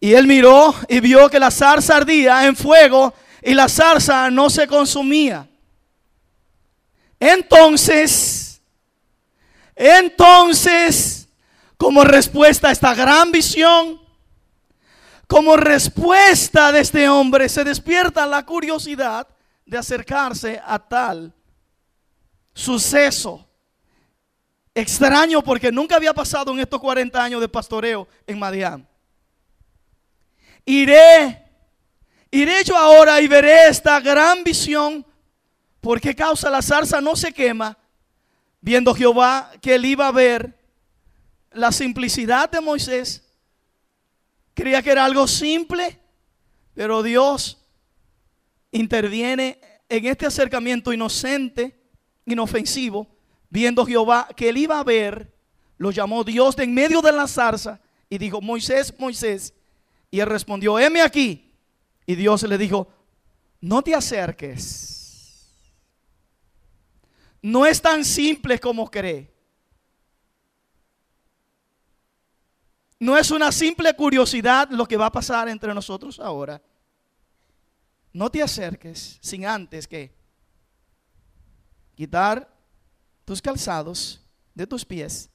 Y él miró y vio que la zarza ardía en fuego y la zarza no se consumía. Entonces, entonces, como respuesta a esta gran visión, como respuesta de este hombre se despierta la curiosidad de acercarse a tal suceso extraño porque nunca había pasado en estos 40 años de pastoreo en Madián. Iré, iré yo ahora y veré esta gran visión. ¿Por qué causa la zarza no se quema? Viendo Jehová que él iba a ver la simplicidad de Moisés Creía que era algo simple, pero Dios interviene en este acercamiento inocente, inofensivo, viendo Jehová que él iba a ver, lo llamó Dios de en medio de la zarza y dijo, Moisés, Moisés. Y él respondió, heme aquí. Y Dios le dijo, no te acerques. No es tan simple como cree. No es una simple curiosidad lo que va a pasar entre nosotros ahora. No te acerques sin antes que quitar tus calzados de tus pies,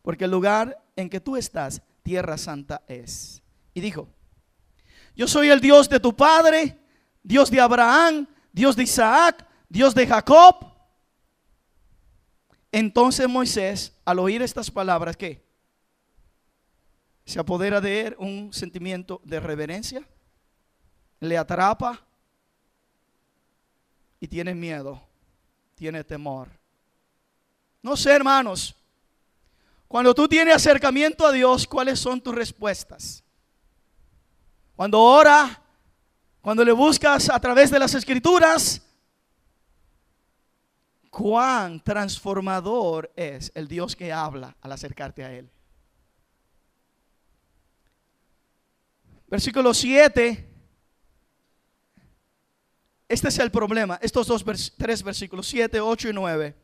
porque el lugar en que tú estás, tierra santa es. Y dijo, yo soy el Dios de tu padre, Dios de Abraham, Dios de Isaac, Dios de Jacob. Entonces Moisés, al oír estas palabras, ¿qué? se apodera de él un sentimiento de reverencia, le atrapa y tiene miedo, tiene temor. No sé, hermanos, cuando tú tienes acercamiento a Dios, ¿cuáles son tus respuestas? Cuando ora, cuando le buscas a través de las escrituras, cuán transformador es el Dios que habla al acercarte a Él. Versículo 7. Este es el problema. Estos dos, tres versículos, 7, 8 y 9.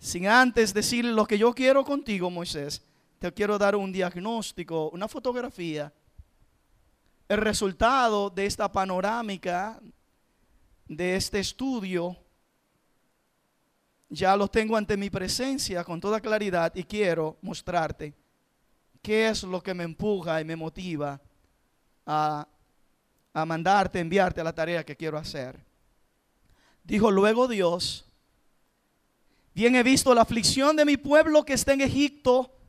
Sin antes decir lo que yo quiero contigo, Moisés, te quiero dar un diagnóstico, una fotografía. El resultado de esta panorámica, de este estudio, ya lo tengo ante mi presencia con toda claridad y quiero mostrarte qué es lo que me empuja y me motiva a, mandarte, enviarte a la tarea que quiero hacer. Dijo luego Dios, bien he visto la aflicción de mi pueblo que está en Egipto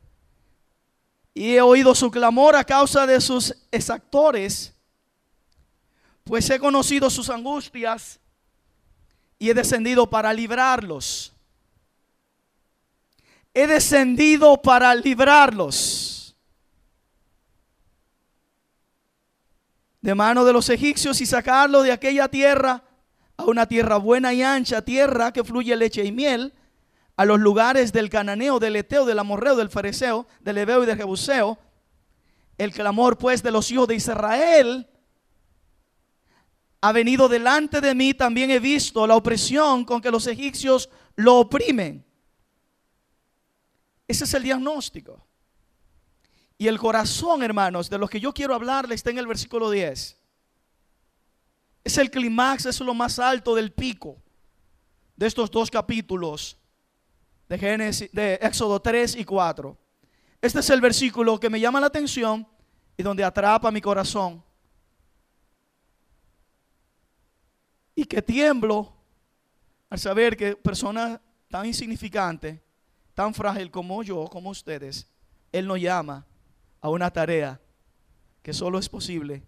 y he oído su clamor a causa de sus exactores, pues he conocido sus angustias y he descendido para librarlos. he descendido para librarlos de mano de los egipcios y sacarlos de aquella tierra a una tierra buena y ancha, tierra que fluye leche y miel, a los lugares del cananeo, del eteo, del amorreo, del fariseo, del ebeo y del jebuseo. El clamor pues de los hijos de Israel ha venido delante de mí, también he visto la opresión con que los egipcios lo oprimen. Ese es el diagnóstico. Y el corazón, hermanos, de lo que yo quiero hablarle está en el versículo 10. Es el clímax, es lo más alto del pico de estos dos capítulos de, Génesis, de Éxodo 3 y 4. Este es el versículo que me llama la atención y donde atrapa mi corazón. Y que tiemblo al saber que persona tan insignificante, tan frágil como yo, como ustedes, Él nos llama a una tarea que solo es posible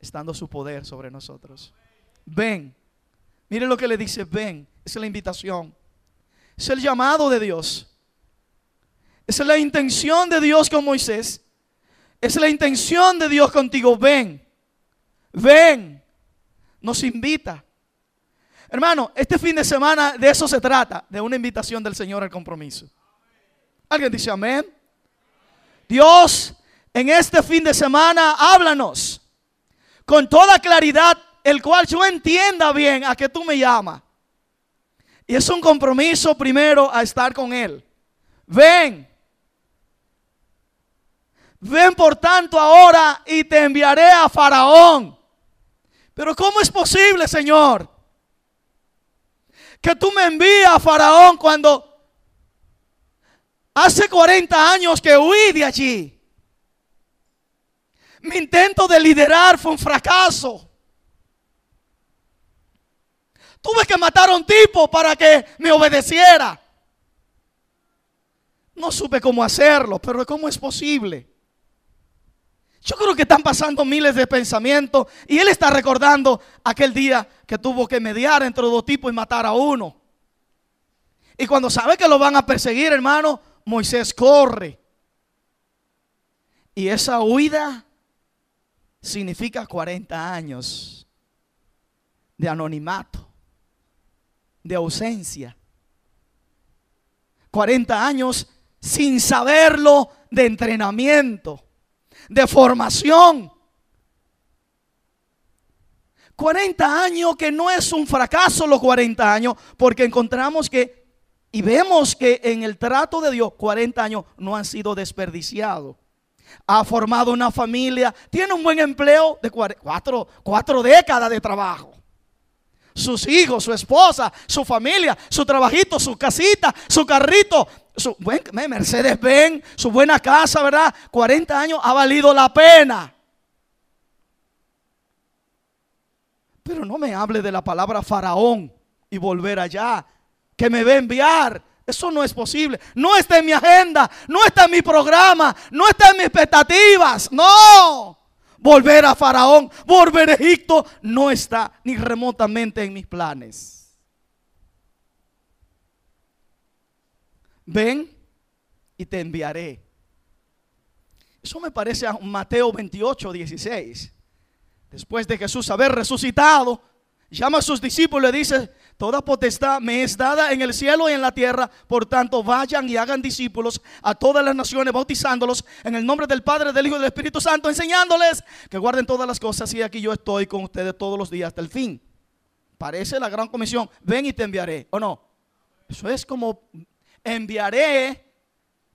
estando su poder sobre nosotros. Ven. Mire lo que le dice, ven. Es la invitación. Es el llamado de Dios. Es la intención de Dios con Moisés. Es la intención de Dios contigo. Ven. Ven. Nos invita. Hermano, este fin de semana de eso se trata, de una invitación del Señor al compromiso. ¿Alguien dice amén? Dios, en este fin de semana, háblanos con toda claridad, el cual yo entienda bien a que tú me llamas. Y es un compromiso primero a estar con Él. Ven. Ven por tanto ahora y te enviaré a Faraón. Pero ¿cómo es posible, Señor? Que tú me envíes a Faraón cuando hace 40 años que huí de allí. Mi intento de liderar fue un fracaso. Tuve que matar a un tipo para que me obedeciera. No supe cómo hacerlo, pero ¿cómo es posible? Yo creo que están pasando miles de pensamientos y él está recordando aquel día que tuvo que mediar entre dos tipos y matar a uno. Y cuando sabe que lo van a perseguir, hermano, Moisés corre. Y esa huida significa 40 años de anonimato, de ausencia. 40 años sin saberlo de entrenamiento, de formación. 40 años que no es un fracaso los 40 años, porque encontramos que y vemos que en el trato de Dios 40 años no han sido desperdiciados ha formado una familia, tiene un buen empleo de cuatro, cuatro décadas de trabajo. Sus hijos, su esposa, su familia, su trabajito, su casita, su carrito, su buen Mercedes Benz, su buena casa, ¿verdad? 40 años ha valido la pena. Pero no me hable de la palabra faraón y volver allá, que me a enviar eso no es posible. No está en mi agenda, no está en mi programa, no está en mis expectativas. No. Volver a Faraón, volver a Egipto, no está ni remotamente en mis planes. Ven y te enviaré. Eso me parece a Mateo 28, 16. Después de Jesús haber resucitado, llama a sus discípulos y le dice, Toda potestad me es dada en el cielo y en la tierra. Por tanto, vayan y hagan discípulos a todas las naciones, bautizándolos en el nombre del Padre, del Hijo y del Espíritu Santo, enseñándoles que guarden todas las cosas. Y aquí yo estoy con ustedes todos los días hasta el fin. Parece la gran comisión. Ven y te enviaré. ¿O no? Eso es como enviaré.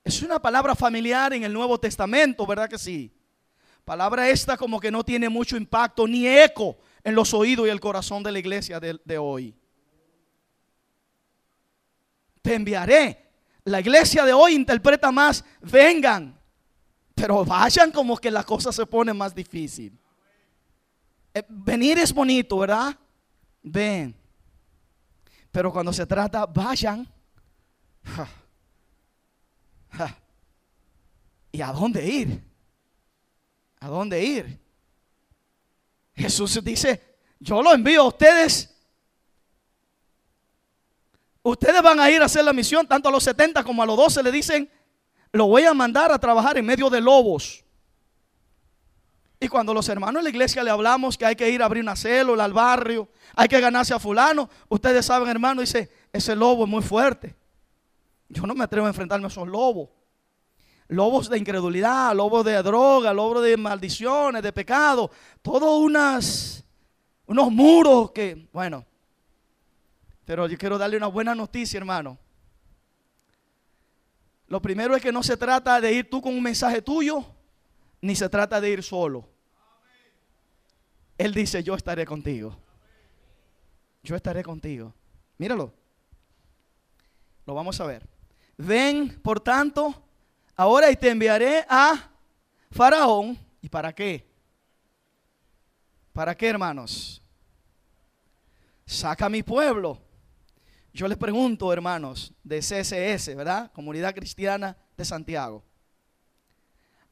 Es una palabra familiar en el Nuevo Testamento, ¿verdad que sí? Palabra esta como que no tiene mucho impacto ni eco en los oídos y el corazón de la iglesia de, de hoy te enviaré. La iglesia de hoy interpreta más, vengan, pero vayan como que la cosa se pone más difícil. Eh, venir es bonito, ¿verdad? Ven. Pero cuando se trata, vayan. ¿Y a dónde ir? ¿A dónde ir? Jesús dice, yo lo envío a ustedes ustedes van a ir a hacer la misión, tanto a los 70 como a los 12 le dicen, lo voy a mandar a trabajar en medio de lobos. Y cuando los hermanos de la iglesia le hablamos que hay que ir a abrir una célula al barrio, hay que ganarse a fulano, ustedes saben, hermano, dice, ese lobo es muy fuerte. Yo no me atrevo a enfrentarme a esos lobos. Lobos de incredulidad, lobos de droga, lobos de maldiciones, de pecado, todos unas, unos muros que, bueno, pero yo quiero darle una buena noticia, hermano. Lo primero es que no se trata de ir tú con un mensaje tuyo, ni se trata de ir solo. Él dice, yo estaré contigo. Yo estaré contigo. Míralo. Lo vamos a ver. Ven, por tanto, ahora y te enviaré a Faraón. ¿Y para qué? ¿Para qué, hermanos? Saca a mi pueblo. Yo les pregunto, hermanos, de CSS, ¿verdad? Comunidad Cristiana de Santiago.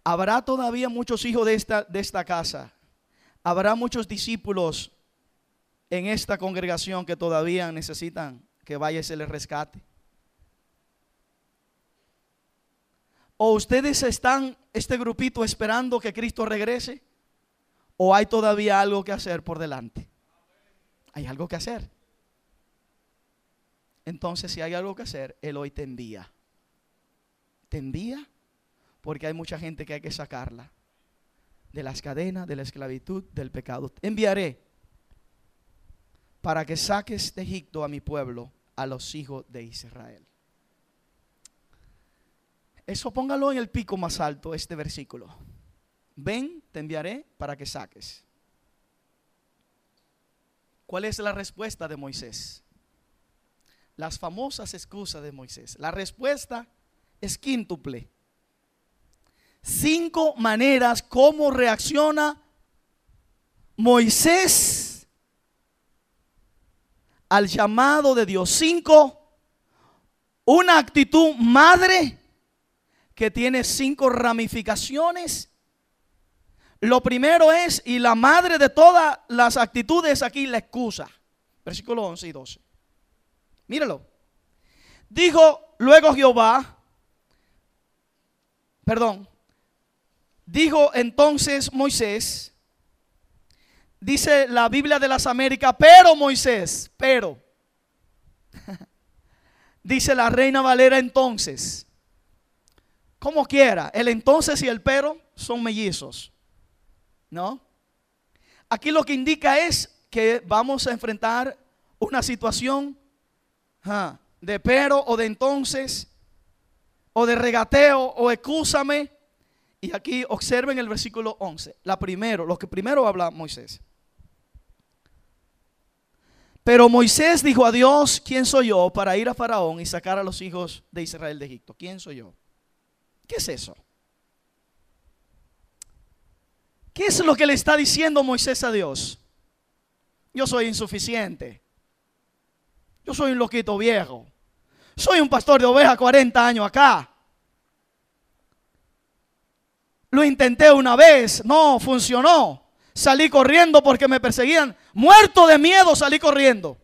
¿Habrá todavía muchos hijos de esta, de esta casa? ¿Habrá muchos discípulos en esta congregación que todavía necesitan que vaya y se les rescate? ¿O ustedes están, este grupito, esperando que Cristo regrese? ¿O hay todavía algo que hacer por delante? Hay algo que hacer. Entonces, si hay algo que hacer, Él hoy te envía. Te envía porque hay mucha gente que hay que sacarla de las cadenas, de la esclavitud, del pecado. Te enviaré para que saques de Egipto a mi pueblo, a los hijos de Israel. Eso póngalo en el pico más alto, este versículo. Ven, te enviaré para que saques. ¿Cuál es la respuesta de Moisés? Las famosas excusas de Moisés. La respuesta es quíntuple. Cinco maneras cómo reacciona Moisés al llamado de Dios. Cinco, una actitud madre que tiene cinco ramificaciones. Lo primero es, y la madre de todas las actitudes aquí, la excusa. Versículo 11 y 12. Míralo. Dijo luego Jehová, perdón, dijo entonces Moisés, dice la Biblia de las Américas, pero Moisés, pero, *laughs* dice la reina Valera entonces, como quiera, el entonces y el pero son mellizos, ¿no? Aquí lo que indica es que vamos a enfrentar una situación de pero o de entonces, o de regateo o excúsame. Y aquí observen el versículo 11, la primero, lo que primero habla Moisés. Pero Moisés dijo a Dios, ¿quién soy yo para ir a Faraón y sacar a los hijos de Israel de Egipto? ¿Quién soy yo? ¿Qué es eso? ¿Qué es lo que le está diciendo Moisés a Dios? Yo soy insuficiente. Yo soy un loquito viejo. Soy un pastor de ovejas 40 años acá. Lo intenté una vez, no funcionó. Salí corriendo porque me perseguían. Muerto de miedo salí corriendo.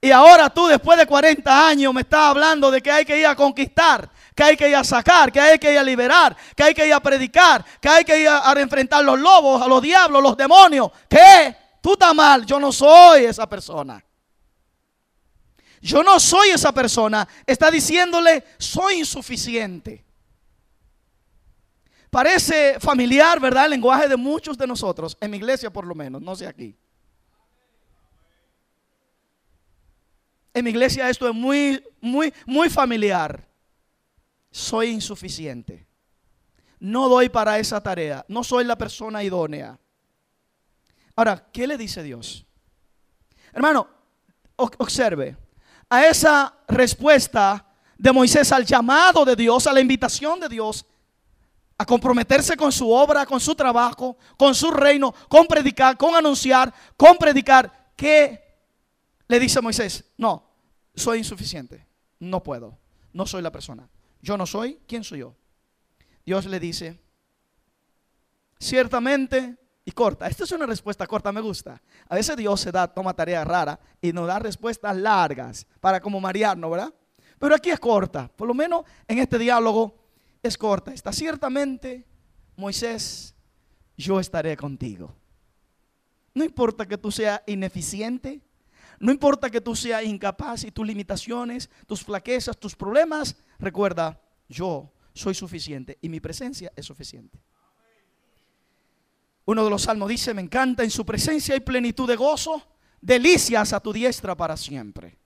Y ahora tú después de 40 años me estás hablando de que hay que ir a conquistar, que hay que ir a sacar, que hay que ir a liberar, que hay que ir a predicar, que hay que ir a, enfrentar los lobos, a los diablos, los demonios. ¿Qué? Tú estás mal, yo no soy esa persona. Yo no soy esa persona. Está diciéndole, soy insuficiente. Parece familiar, ¿verdad? El lenguaje de muchos de nosotros, en mi iglesia por lo menos, no sé aquí. En mi iglesia esto es muy, muy, muy familiar. Soy insuficiente. No doy para esa tarea. No soy la persona idónea. Ahora, ¿qué le dice Dios? Hermano, observe, a esa respuesta de Moisés al llamado de Dios, a la invitación de Dios, a comprometerse con su obra, con su trabajo, con su reino, con predicar, con anunciar, con predicar, ¿qué le dice Moisés? No, soy insuficiente, no puedo, no soy la persona. Yo no soy, ¿quién soy yo? Dios le dice, ciertamente y corta. Esta es una respuesta corta, me gusta. A veces Dios se da, toma tareas raras y nos da respuestas largas para como marearnos, ¿verdad? Pero aquí es corta, por lo menos en este diálogo es corta. Está ciertamente, Moisés, yo estaré contigo. No importa que tú seas ineficiente, no importa que tú seas incapaz y tus limitaciones, tus flaquezas, tus problemas, recuerda, yo soy suficiente y mi presencia es suficiente. Uno de los salmos dice, me encanta, en su presencia hay plenitud de gozo, delicias a tu diestra para siempre.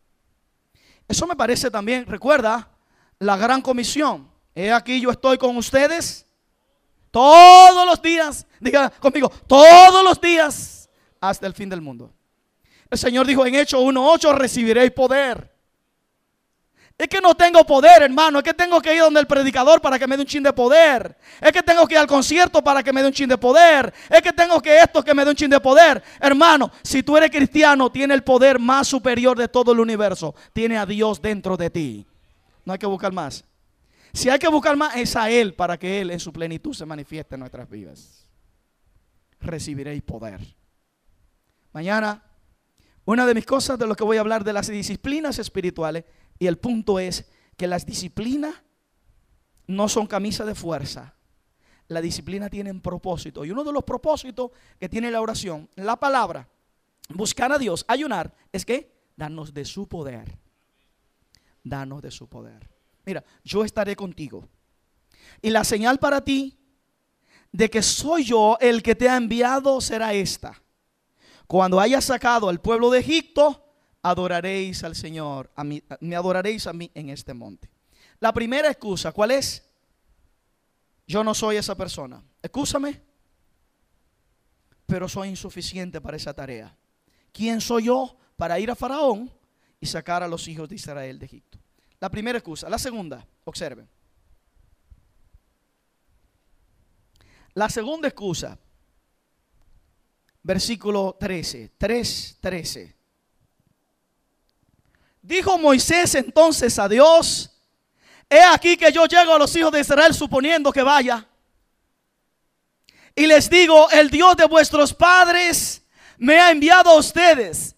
Eso me parece también, recuerda, la gran comisión. He aquí yo estoy con ustedes todos los días, diga conmigo, todos los días hasta el fin del mundo. El Señor dijo en Hechos 1.8, recibiréis poder es que no tengo poder, hermano. Es que tengo que ir donde el predicador para que me dé un chin de poder. Es que tengo que ir al concierto para que me dé un chin de poder. Es que tengo que esto que me dé un chin de poder. Hermano, si tú eres cristiano, tiene el poder más superior de todo el universo. Tiene a Dios dentro de ti. No hay que buscar más. Si hay que buscar más, es a Él para que Él en su plenitud se manifieste en nuestras vidas. Recibiréis poder. Mañana, una de mis cosas de lo que voy a hablar de las disciplinas espirituales y el punto es que las disciplinas no son camisa de fuerza. La disciplina tiene un propósito. Y uno de los propósitos que tiene la oración, la palabra, buscar a Dios, ayunar, es que danos de su poder. Danos de su poder. Mira, yo estaré contigo. Y la señal para ti de que soy yo el que te ha enviado será esta. Cuando hayas sacado al pueblo de Egipto, adoraréis al Señor, a mí, me adoraréis a mí en este monte. La primera excusa, ¿cuál es? Yo no soy esa persona. Excúsame, pero soy insuficiente para esa tarea. ¿Quién soy yo para ir a Faraón y sacar a los hijos de Israel de Egipto? La primera excusa. La segunda, observen. La segunda excusa, versículo 13, 3, 13. Dijo Moisés entonces a Dios, he aquí que yo llego a los hijos de Israel suponiendo que vaya. Y les digo, el Dios de vuestros padres me ha enviado a ustedes.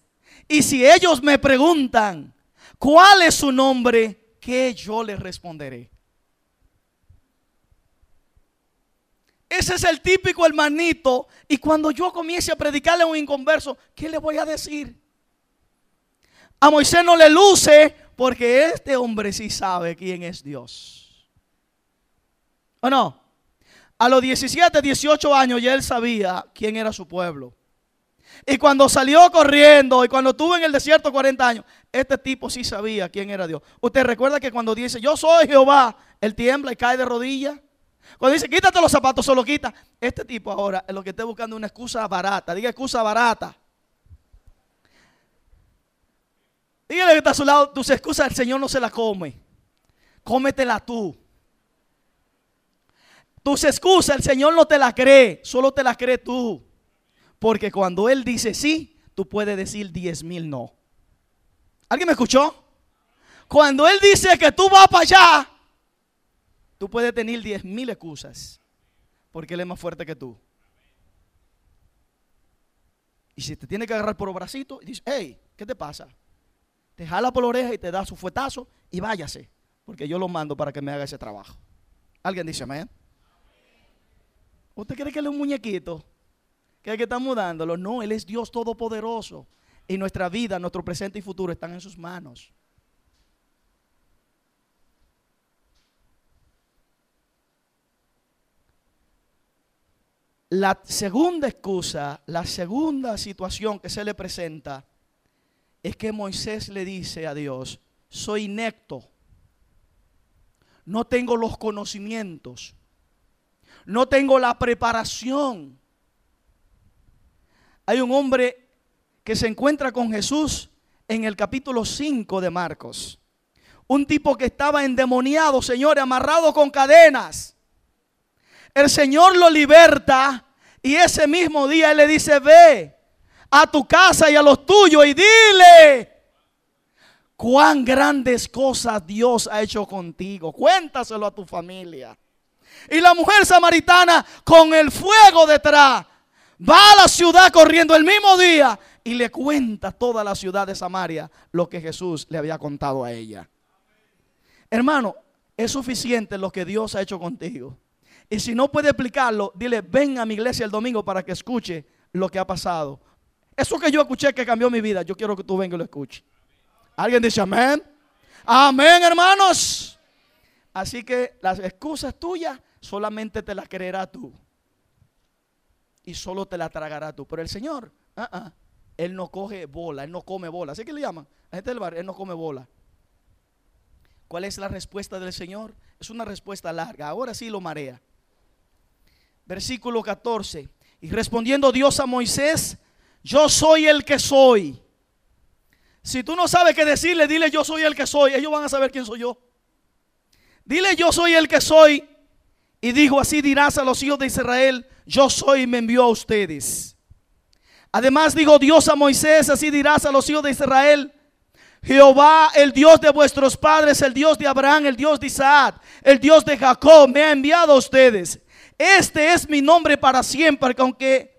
Y si ellos me preguntan, ¿cuál es su nombre? ¿Qué yo les responderé? Ese es el típico hermanito. Y cuando yo comience a predicarle a un inconverso, ¿qué le voy a decir? A Moisés no le luce porque este hombre sí sabe quién es Dios. ¿O no? A los 17, 18 años ya él sabía quién era su pueblo. Y cuando salió corriendo y cuando estuvo en el desierto 40 años, este tipo sí sabía quién era Dios. Usted recuerda que cuando dice, yo soy Jehová, él tiembla y cae de rodillas. Cuando dice, quítate los zapatos, solo quita. Este tipo ahora es lo que está buscando una excusa barata. Diga excusa barata. Dígale que está a su lado, tus excusas el Señor no se las come. Cómetela tú. Tus excusas el Señor no te las cree, solo te las cree tú. Porque cuando Él dice sí, tú puedes decir diez mil no. ¿Alguien me escuchó? Cuando Él dice que tú vas para allá, tú puedes tener diez mil excusas. Porque Él es más fuerte que tú. Y si te tiene que agarrar por el bracito, dice, hey, ¿qué te pasa? Te jala por la oreja y te da su fuetazo y váyase, porque yo lo mando para que me haga ese trabajo. ¿Alguien dice amén? ¿Usted cree que él es un muñequito? ¿Que hay que estar mudándolo? No, él es Dios todopoderoso. Y nuestra vida, nuestro presente y futuro están en sus manos. La segunda excusa, la segunda situación que se le presenta es que Moisés le dice a Dios, soy inecto, no tengo los conocimientos, no tengo la preparación. Hay un hombre que se encuentra con Jesús en el capítulo 5 de Marcos. Un tipo que estaba endemoniado, Señor, amarrado con cadenas. El Señor lo liberta y ese mismo día Él le dice, ve, a tu casa y a los tuyos y dile cuán grandes cosas Dios ha hecho contigo. Cuéntaselo a tu familia. Y la mujer samaritana con el fuego detrás va a la ciudad corriendo el mismo día y le cuenta a toda la ciudad de Samaria lo que Jesús le había contado a ella. Hermano, es suficiente lo que Dios ha hecho contigo. Y si no puede explicarlo, dile, ven a mi iglesia el domingo para que escuche lo que ha pasado. Eso que yo escuché que cambió mi vida, yo quiero que tú vengas y lo escuches. ¿Alguien dice amén? Amén, hermanos. Así que las excusas tuyas solamente te las creerás tú. Y solo te las tragarás tú. Pero el Señor, ah, ah, Él no coge bola, Él no come bola. ¿Así que le llaman? A gente del bar, Él no come bola. ¿Cuál es la respuesta del Señor? Es una respuesta larga. Ahora sí lo marea. Versículo 14. Y respondiendo Dios a Moisés, yo soy el que soy. Si tú no sabes qué decirle, dile yo soy el que soy. Ellos van a saber quién soy yo. Dile yo soy el que soy. Y dijo así dirás a los hijos de Israel, yo soy y me envió a ustedes. Además dijo Dios a Moisés, así dirás a los hijos de Israel, Jehová, el Dios de vuestros padres, el Dios de Abraham, el Dios de Isaac, el Dios de Jacob, me ha enviado a ustedes. Este es mi nombre para siempre, con, que,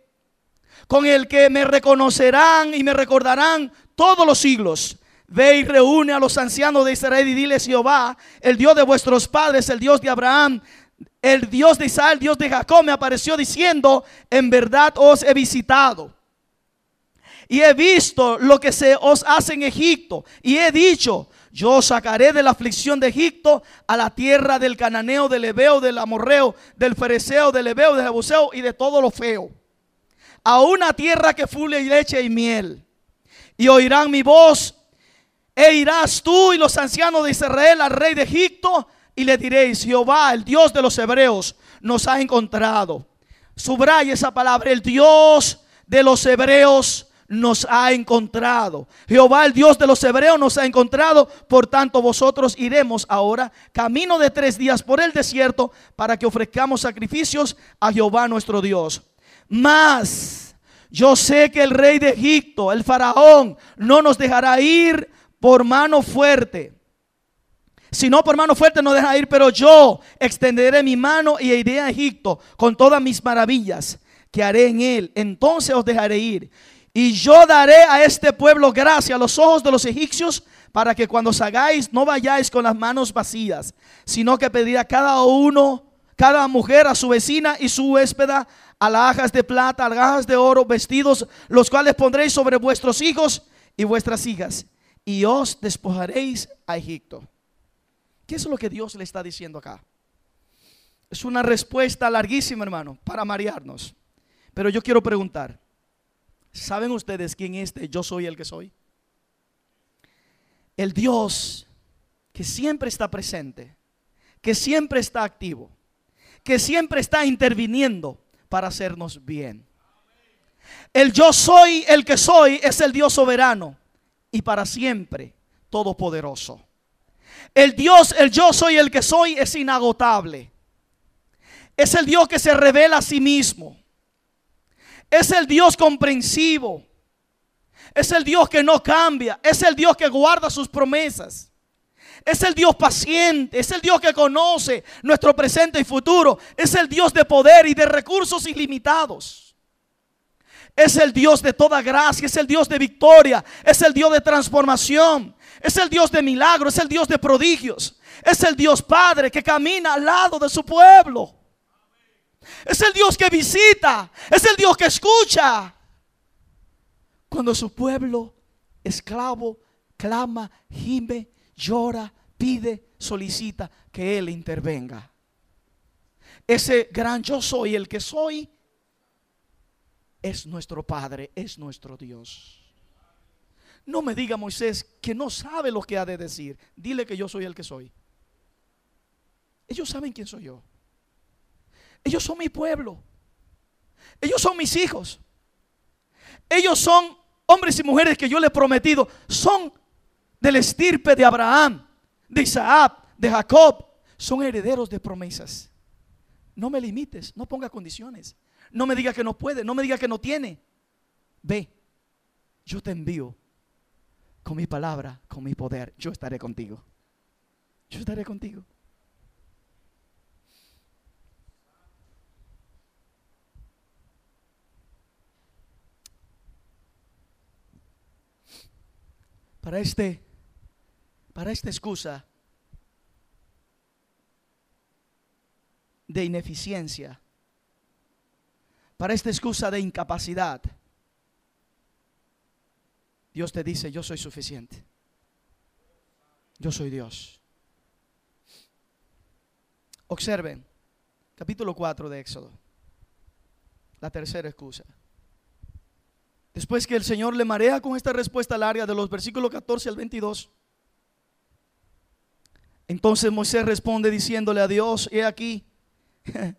con el que me reconocerán y me recordarán todos los siglos. Ve y reúne a los ancianos de Israel y dile Jehová, el Dios de vuestros padres, el Dios de Abraham, el Dios de Isaac, el Dios de Jacob, me apareció diciendo, en verdad os he visitado y he visto lo que se os hace en Egipto. Y he dicho, yo os sacaré de la aflicción de Egipto a la tierra del cananeo, del ebeo, del amorreo, del fereceo, del ebeo, del jebuseo y de todo lo feo. A una tierra que fule leche y miel. Y oirán mi voz. E irás tú y los ancianos de Israel al rey de Egipto y le diréis, Jehová, el Dios de los hebreos, nos ha encontrado. Subraya esa palabra, el Dios de los hebreos nos ha encontrado. Jehová, el Dios de los hebreos, nos ha encontrado. Por tanto, vosotros iremos ahora camino de tres días por el desierto para que ofrezcamos sacrificios a Jehová nuestro Dios. Mas yo sé que el rey de Egipto, el faraón, no nos dejará ir por mano fuerte. Si no por mano fuerte no deja ir, pero yo extenderé mi mano y iré a Egipto con todas mis maravillas que haré en él. Entonces os dejaré ir y yo daré a este pueblo gracia a los ojos de los egipcios para que cuando salgáis no vayáis con las manos vacías, sino que pedirá cada uno, cada mujer a su vecina y su huéspeda alhajas de plata, alhajas de oro, vestidos, los cuales pondréis sobre vuestros hijos y vuestras hijas, y os despojaréis a Egipto. ¿Qué es lo que Dios le está diciendo acá? Es una respuesta larguísima, hermano, para marearnos. Pero yo quiero preguntar, ¿Saben ustedes quién es este yo soy el que soy? El Dios que siempre está presente, que siempre está activo, que siempre está interviniendo para hacernos bien. El yo soy el que soy es el Dios soberano y para siempre todopoderoso. El Dios, el yo soy el que soy es inagotable. Es el Dios que se revela a sí mismo. Es el Dios comprensivo. Es el Dios que no cambia. Es el Dios que guarda sus promesas. Es el Dios paciente. Es el Dios que conoce nuestro presente y futuro. Es el Dios de poder y de recursos ilimitados. Es el Dios de toda gracia. Es el Dios de victoria. Es el Dios de transformación. Es el Dios de milagros. Es el Dios de prodigios. Es el Dios Padre que camina al lado de su pueblo. Es el Dios que visita. Es el Dios que escucha. Cuando su pueblo esclavo clama, gime, llora, pide, solicita que Él intervenga. Ese gran yo soy, el que soy, es nuestro Padre, es nuestro Dios. No me diga Moisés que no sabe lo que ha de decir. Dile que yo soy el que soy. Ellos saben quién soy yo. Ellos son mi pueblo. Ellos son mis hijos. Ellos son hombres y mujeres que yo les he prometido. Son del estirpe de Abraham, de Isaac, de Jacob, son herederos de promesas. No me limites, no ponga condiciones. No me diga que no puede, no me diga que no tiene. Ve, yo te envío con mi palabra, con mi poder. Yo estaré contigo. Yo estaré contigo. Para este para esta excusa de ineficiencia, para esta excusa de incapacidad, Dios te dice, yo soy suficiente. Yo soy Dios. Observen, capítulo 4 de Éxodo, la tercera excusa. Después que el Señor le marea con esta respuesta larga de los versículos 14 al 22, entonces Moisés responde diciéndole a Dios, he aquí. *laughs*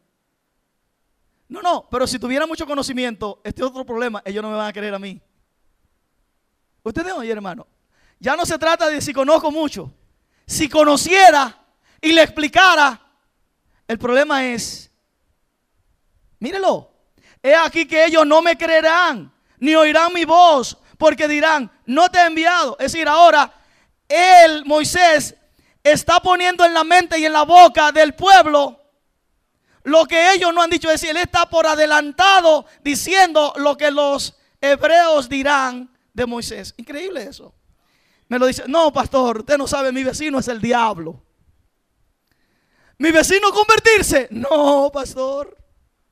No, no, pero si tuviera mucho conocimiento, este otro problema, ellos no me van a creer a mí. Ustedes oyen, hermano. Ya no se trata de si conozco mucho. Si conociera y le explicara, el problema es, mírelo, he aquí que ellos no me creerán, ni oirán mi voz, porque dirán, no te he enviado. Es decir, ahora, él, Moisés, está poniendo en la mente y en la boca del pueblo lo que ellos no han dicho. Es decir, él está por adelantado diciendo lo que los hebreos dirán de Moisés. Increíble eso. Me lo dice, no, pastor, usted no sabe, mi vecino es el diablo. Mi vecino convertirse. No, pastor.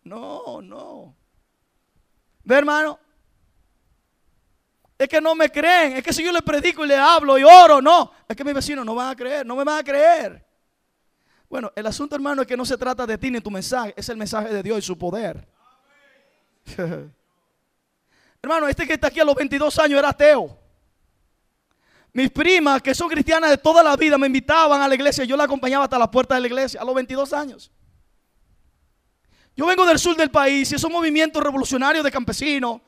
No, no. Ve, hermano. Es que no me creen. Es que si yo le predico y le hablo y oro, no. Es que mis vecinos no van a creer. No me van a creer. Bueno, el asunto, hermano, es que no se trata de ti ni tu mensaje. Es el mensaje de Dios y su poder. *laughs* hermano, este que está aquí a los 22 años era ateo. Mis primas, que son cristianas de toda la vida, me invitaban a la iglesia. Yo la acompañaba hasta la puerta de la iglesia a los 22 años. Yo vengo del sur del país y es un movimiento revolucionario de campesinos.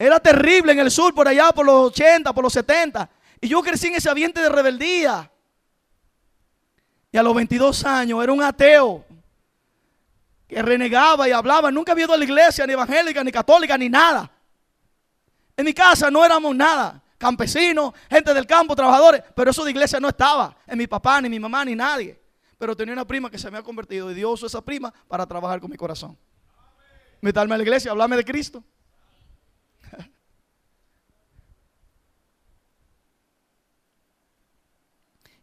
Era terrible en el sur, por allá, por los 80, por los 70. Y yo crecí en ese ambiente de rebeldía. Y a los 22 años era un ateo que renegaba y hablaba. Nunca había ido a la iglesia, ni evangélica, ni católica, ni nada. En mi casa no éramos nada. Campesinos, gente del campo, trabajadores. Pero eso de iglesia no estaba. En mi papá, ni mi mamá, ni nadie. Pero tenía una prima que se me ha convertido. Y Dios usó esa prima para trabajar con mi corazón. Meterme a la iglesia, hablarme de Cristo.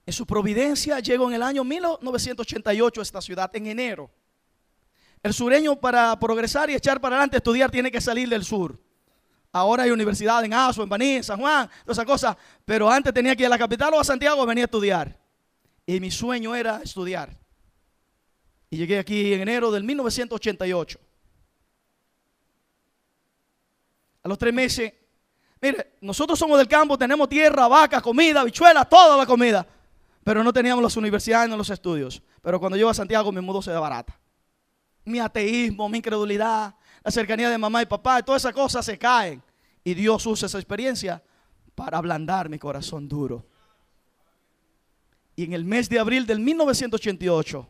En su providencia llegó en el año 1988 a esta ciudad, en enero. El sureño para progresar y echar para adelante, estudiar, tiene que salir del sur. Ahora hay universidad en Aso, en Baní, en San Juan, todas esas cosas. Pero antes tenía que ir a la capital o a Santiago a venir a estudiar. Y mi sueño era estudiar. Y llegué aquí en enero del 1988. A los tres meses, mire, nosotros somos del campo, tenemos tierra, vaca, comida, bichuelas, toda la comida. Pero no teníamos las universidades ni los estudios. Pero cuando llego a Santiago mi mudo se da barata. Mi ateísmo, mi incredulidad, la cercanía de mamá y papá, todas esas cosas se caen. Y Dios usa esa experiencia para ablandar mi corazón duro. Y en el mes de abril del 1988,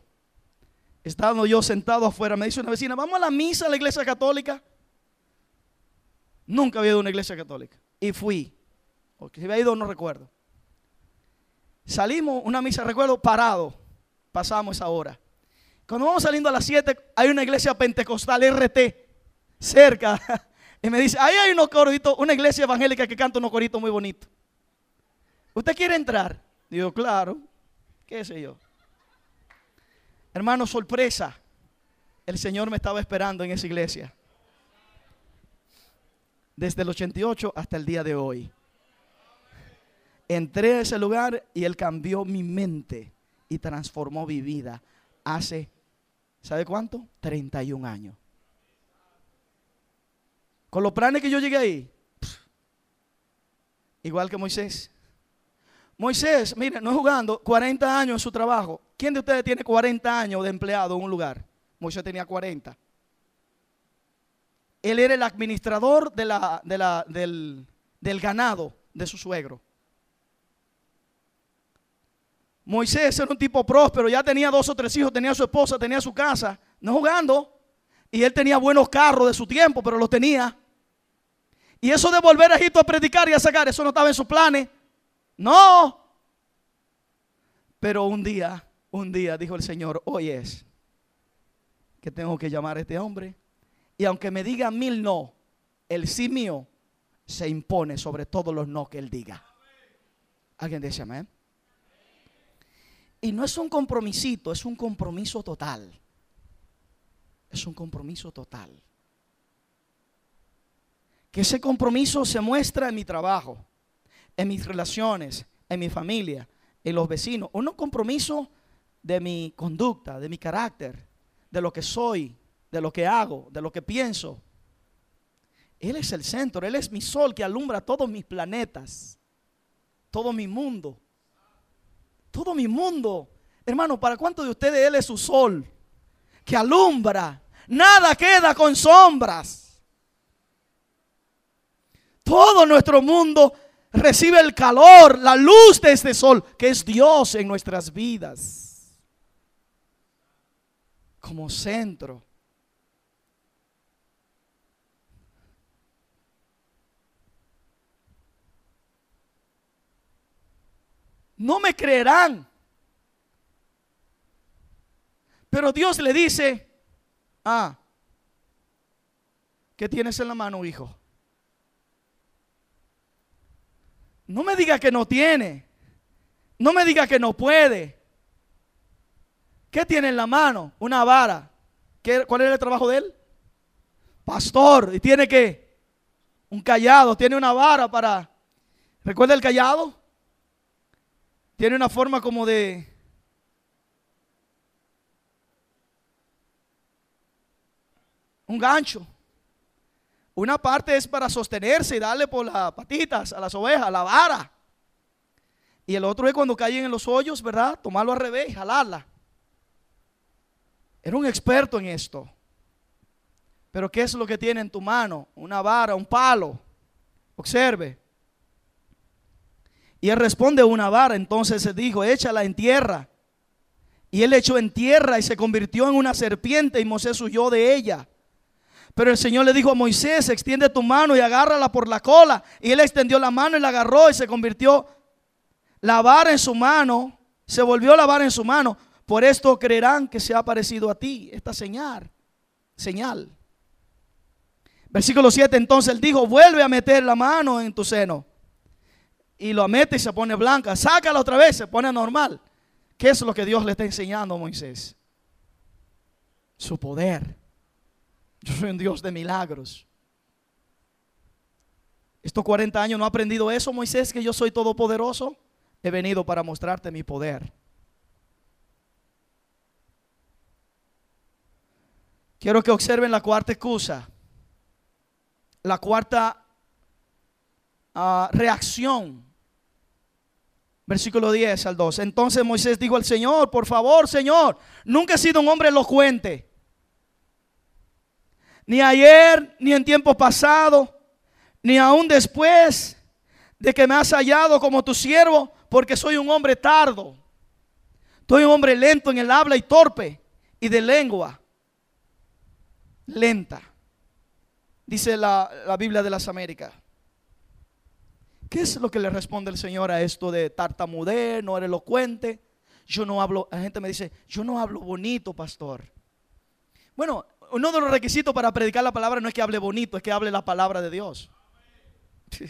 estando yo sentado afuera, me dice una vecina, vamos a la misa a la iglesia católica. Nunca había ido a una iglesia católica. Y fui. O si había ido, no recuerdo. Salimos, una misa, recuerdo, parado. Pasamos esa hora. Cuando vamos saliendo a las 7, hay una iglesia pentecostal RT cerca. *laughs* Y me dice, ahí hay unos coritos, una iglesia evangélica que canta unos coritos muy bonitos. ¿Usted quiere entrar? Digo, claro. ¿Qué sé yo? Hermano, sorpresa. El Señor me estaba esperando en esa iglesia. Desde el 88 hasta el día de hoy. Entré a ese lugar y Él cambió mi mente y transformó mi vida hace, ¿sabe cuánto? 31 años. Con los planes que yo llegué ahí, igual que Moisés. Moisés, mire, no es jugando, 40 años en su trabajo. ¿Quién de ustedes tiene 40 años de empleado en un lugar? Moisés tenía 40. Él era el administrador del, del ganado de su suegro. Moisés era un tipo próspero, ya tenía dos o tres hijos, tenía su esposa, tenía su casa, no jugando. Y él tenía buenos carros de su tiempo, pero los tenía. Y eso de volver a Egipto a predicar y a sacar, eso no estaba en sus planes. No. Pero un día, un día dijo el Señor, hoy es que tengo que llamar a este hombre. Y aunque me diga mil no, el sí mío se impone sobre todos los no que él diga. Alguien dice amén. Y no es un compromisito, es un compromiso total. Es un compromiso total. Que ese compromiso se muestra en mi trabajo, en mis relaciones, en mi familia, en los vecinos. Un compromiso de mi conducta, de mi carácter, de lo que soy, de lo que hago, de lo que pienso. Él es el centro, Él es mi sol que alumbra todos mis planetas, todo mi mundo, todo mi mundo. Hermano, ¿para cuántos de ustedes Él es su sol que alumbra? Nada queda con sombras. Todo nuestro mundo recibe el calor, la luz de este sol, que es Dios en nuestras vidas. Como centro. No me creerán. Pero Dios le dice, ah, ¿qué tienes en la mano, hijo? No me diga que no tiene. No me diga que no puede. ¿Qué tiene en la mano? Una vara. ¿Cuál era el trabajo de él? Pastor. ¿Y tiene que Un callado. Tiene una vara para... ¿Recuerda el callado? Tiene una forma como de... Un gancho. Una parte es para sostenerse y darle por las patitas a las ovejas, la vara. Y el otro es cuando caen en los hoyos, ¿verdad? Tomarlo al revés y jalarla. Era un experto en esto. Pero ¿qué es lo que tiene en tu mano? Una vara, un palo. Observe. Y él responde una vara. Entonces se dijo, échala en tierra. Y él echó en tierra y se convirtió en una serpiente y Moisés huyó de ella. Pero el Señor le dijo a Moisés, extiende tu mano y agárrala por la cola. Y él extendió la mano y la agarró y se convirtió la vara en su mano. Se volvió la vara en su mano. Por esto creerán que se ha parecido a ti esta señal. Señal. Versículo 7, entonces él dijo, vuelve a meter la mano en tu seno. Y lo mete y se pone blanca. Sácala otra vez, se pone normal. ¿Qué es lo que Dios le está enseñando a Moisés? Su poder. Yo soy un Dios de milagros. Estos 40 años no he aprendido eso, Moisés, que yo soy todopoderoso. He venido para mostrarte mi poder. Quiero que observen la cuarta excusa. La cuarta ah, reacción. Versículo 10 al 2. Entonces Moisés dijo al Señor, por favor, Señor, nunca he sido un hombre elocuente ni ayer, ni en tiempo pasado, ni aún después de que me has hallado como tu siervo, porque soy un hombre tardo. Soy un hombre lento en el habla y torpe y de lengua lenta. Dice la, la Biblia de las Américas. ¿Qué es lo que le responde el Señor a esto de tartamudear, no eres elocuente? Yo no hablo, la gente me dice, yo no hablo bonito, pastor. Bueno, uno de los requisitos para predicar la palabra no es que hable bonito, es que hable la palabra de Dios. *laughs*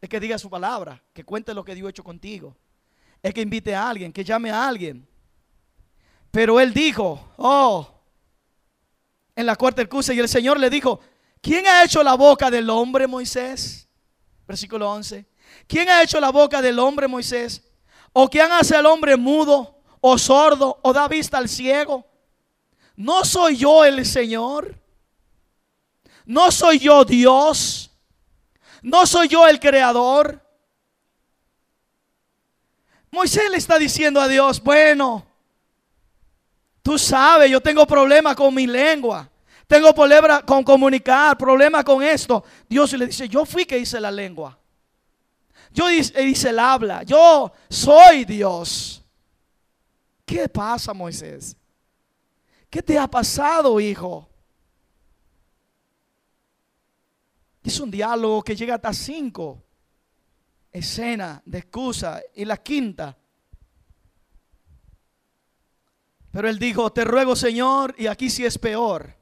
Es que diga su palabra, que cuente lo que Dios ha hecho contigo. Es que invite a alguien, que llame a alguien. Pero él dijo, oh, en la cuarta excusa, y el Señor le dijo, ¿quién ha hecho la boca del hombre, Moisés? Versículo 11. ¿Quién ha hecho la boca del hombre, Moisés? ¿O quién hace al hombre mudo o sordo o da vista al ciego? ¿No soy yo el Señor? ¿No soy yo Dios? ¿No soy yo el creador? Moisés le está diciendo a Dios, bueno, tú sabes, yo tengo problemas con mi lengua. Tengo problemas con comunicar, problemas con esto. Dios le dice, yo fui que hice la lengua. Yo hice el habla. Yo soy Dios. ¿Qué pasa, Moisés? ¿Qué te ha pasado, hijo? Es un diálogo que llega hasta cinco escenas de excusa y la quinta. Pero él dijo, te ruego Señor, y aquí sí es peor.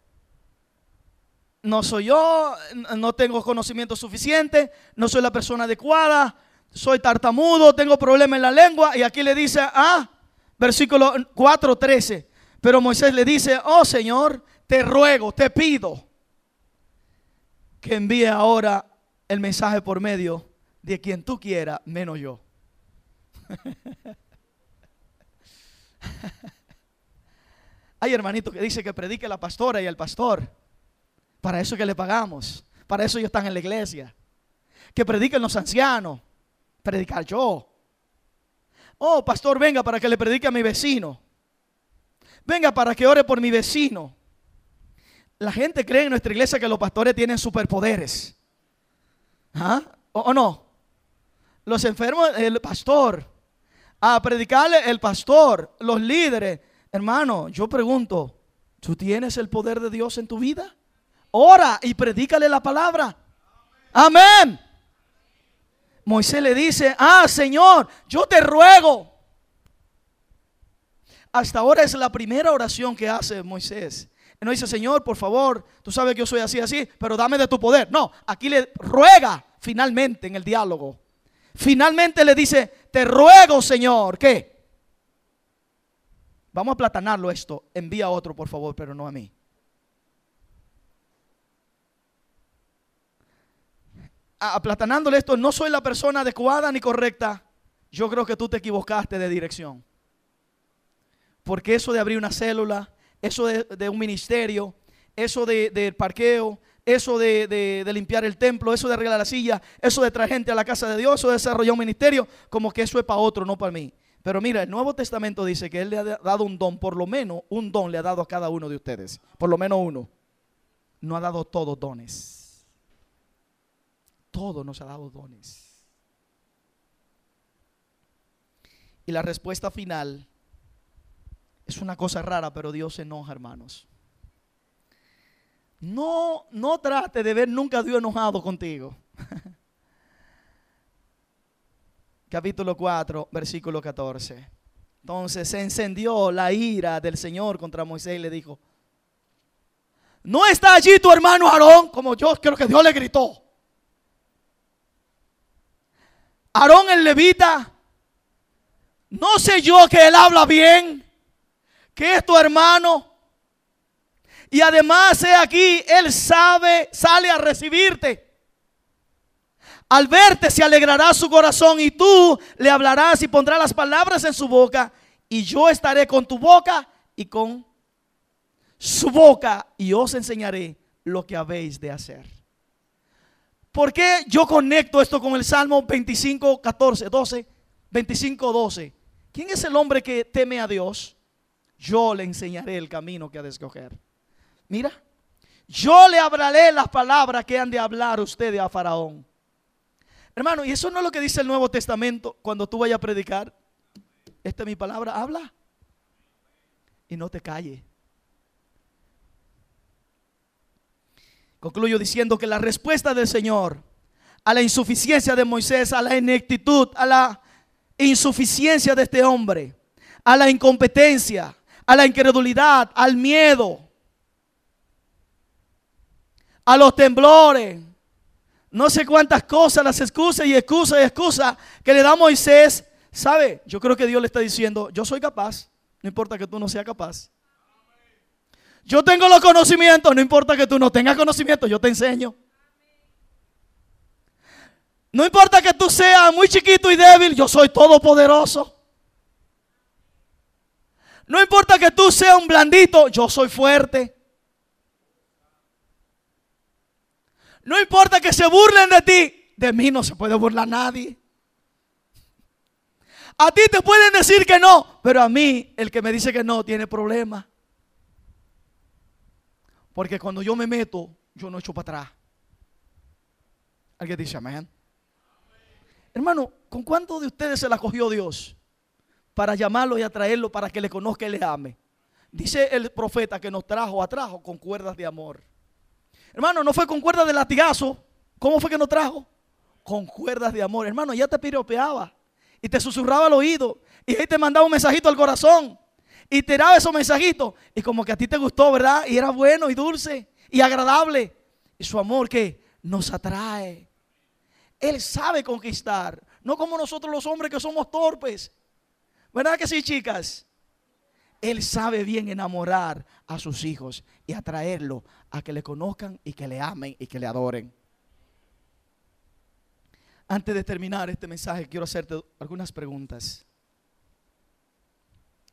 No soy yo, no tengo conocimiento suficiente, no soy la persona adecuada, soy tartamudo, tengo problema en la lengua. Y aquí le dice, ah, versículo 4, 13. Pero Moisés le dice, oh Señor, te ruego, te pido que envíe ahora el mensaje por medio de quien tú quieras, menos yo. *laughs* Hay hermanito que dice que predique la pastora y el pastor. Para eso que le pagamos. Para eso ellos están en la iglesia. Que prediquen los ancianos. Predicar yo. Oh, pastor, venga para que le predique a mi vecino. Venga para que ore por mi vecino. La gente cree en nuestra iglesia que los pastores tienen superpoderes. ¿Ah? ¿O, no? Los enfermos, el pastor. A predicarle el pastor, los líderes. Hermano, yo pregunto, ¿tú tienes el poder de Dios en tu vida? Ora y predícale la palabra. Amén. Moisés le dice, ah, Señor, yo te ruego. Hasta ahora es la primera oración que hace Moisés. No dice, Señor, por favor, tú sabes que yo soy así, así, pero dame de tu poder. No, aquí le ruega finalmente en el diálogo. Finalmente le dice, te ruego, Señor, ¿qué? Vamos a platanarlo esto. Envía a otro, por favor, pero no a mí. Aplatanándole esto, no soy la persona adecuada ni correcta. Yo creo que tú te equivocaste de dirección. Porque eso de abrir una célula, eso de, un ministerio, eso del de parqueo, eso de, limpiar el templo, eso de arreglar la silla, eso de traer gente a la casa de Dios, eso de desarrollar un ministerio, como que eso es para otro, no para mí. Pero mira, el Nuevo Testamento dice que Él le ha dado un don, por lo menos un don le ha dado a cada uno de ustedes, por lo menos uno. No ha dado todos dones. Todo nos ha dado dones. Y la respuesta final es una cosa rara, pero Dios se enoja, hermanos. No, no trate de ver nunca a Dios enojado contigo. *laughs* Capítulo 4, versículo 14. Entonces se encendió la ira del Señor contra Moisés y le dijo, ¿no está allí tu hermano Aarón? Como yo creo que Dios le gritó. Aarón el levita, no sé yo que él habla bien, que es tu hermano. Y además, he aquí, Él sabe, sale a recibirte. Al verte se alegrará su corazón y tú le hablarás y pondrás las palabras en su boca. Y yo estaré con tu boca y con su boca y os enseñaré lo que habéis de hacer. ¿Por qué yo conecto esto con el Salmo 25, 14, 12, 25, 12? ¿Quién es el hombre que teme a Dios? yo le enseñaré el camino que ha de escoger. Mira, yo le hablaré las palabras que han de hablar ustedes a Faraón. Hermano, y eso no es lo que dice el Nuevo Testamento cuando tú vayas a predicar. Esta es mi palabra, habla. Y no te calles. Concluyo diciendo que la respuesta del Señor a la insuficiencia de Moisés, a la ineptitud, a la insuficiencia de este hombre, a la incompetencia, a la incredulidad, al miedo, a los temblores, no sé cuántas cosas, las excusas y excusas y excusas que le da Moisés. ¿Sabe? Yo creo que Dios le está diciendo, yo soy capaz, no importa que tú no seas capaz. Yo tengo los conocimientos, no importa que tú no tengas conocimiento, yo te enseño. No importa que tú seas muy chiquito y débil, yo soy todopoderoso. No importa que tú seas un blandito, yo soy fuerte. No importa que se burlen de ti, de mí no se puede burlar nadie. A ti te pueden decir que no, pero a mí el que me dice que no tiene problema. Porque cuando yo me meto, yo no echo para atrás. Alguien dice amén. Hermano, ¿con cuánto de ustedes se la cogió Dios? para llamarlo y atraerlo para que le conozca y le ame. Dice el profeta que nos trajo, atrajo con cuerdas de amor. Hermano, no fue con cuerdas de latigazo. ¿Cómo fue que nos trajo? Con cuerdas de amor. Hermano, ya te piropeaba y te susurraba al oído y ahí te mandaba un mensajito al corazón y te daba esos mensajitos y como que a ti te gustó, ¿verdad? Y era bueno y dulce y agradable. Y su amor que nos atrae. Él sabe conquistar. No como nosotros los hombres que somos torpes. ¿Verdad que sí, chicas? Él sabe bien enamorar a sus hijos y atraerlo a que le conozcan y que le amen y que le adoren. Antes de terminar este mensaje, quiero hacerte algunas preguntas.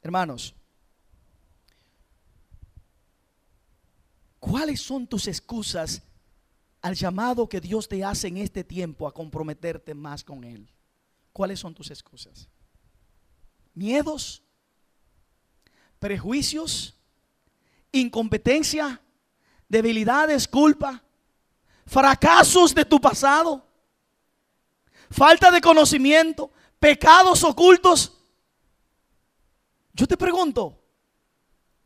Hermanos, ¿cuáles son tus excusas al llamado que Dios te hace en este tiempo a comprometerte más con Él? ¿Cuáles son tus excusas? ¿Miedos? ¿Prejuicios? ¿Incompetencia? ¿Debilidades? ¿Culpa? ¿Fracasos de tu pasado? falta de conocimiento, pecados ocultos. Yo te pregunto,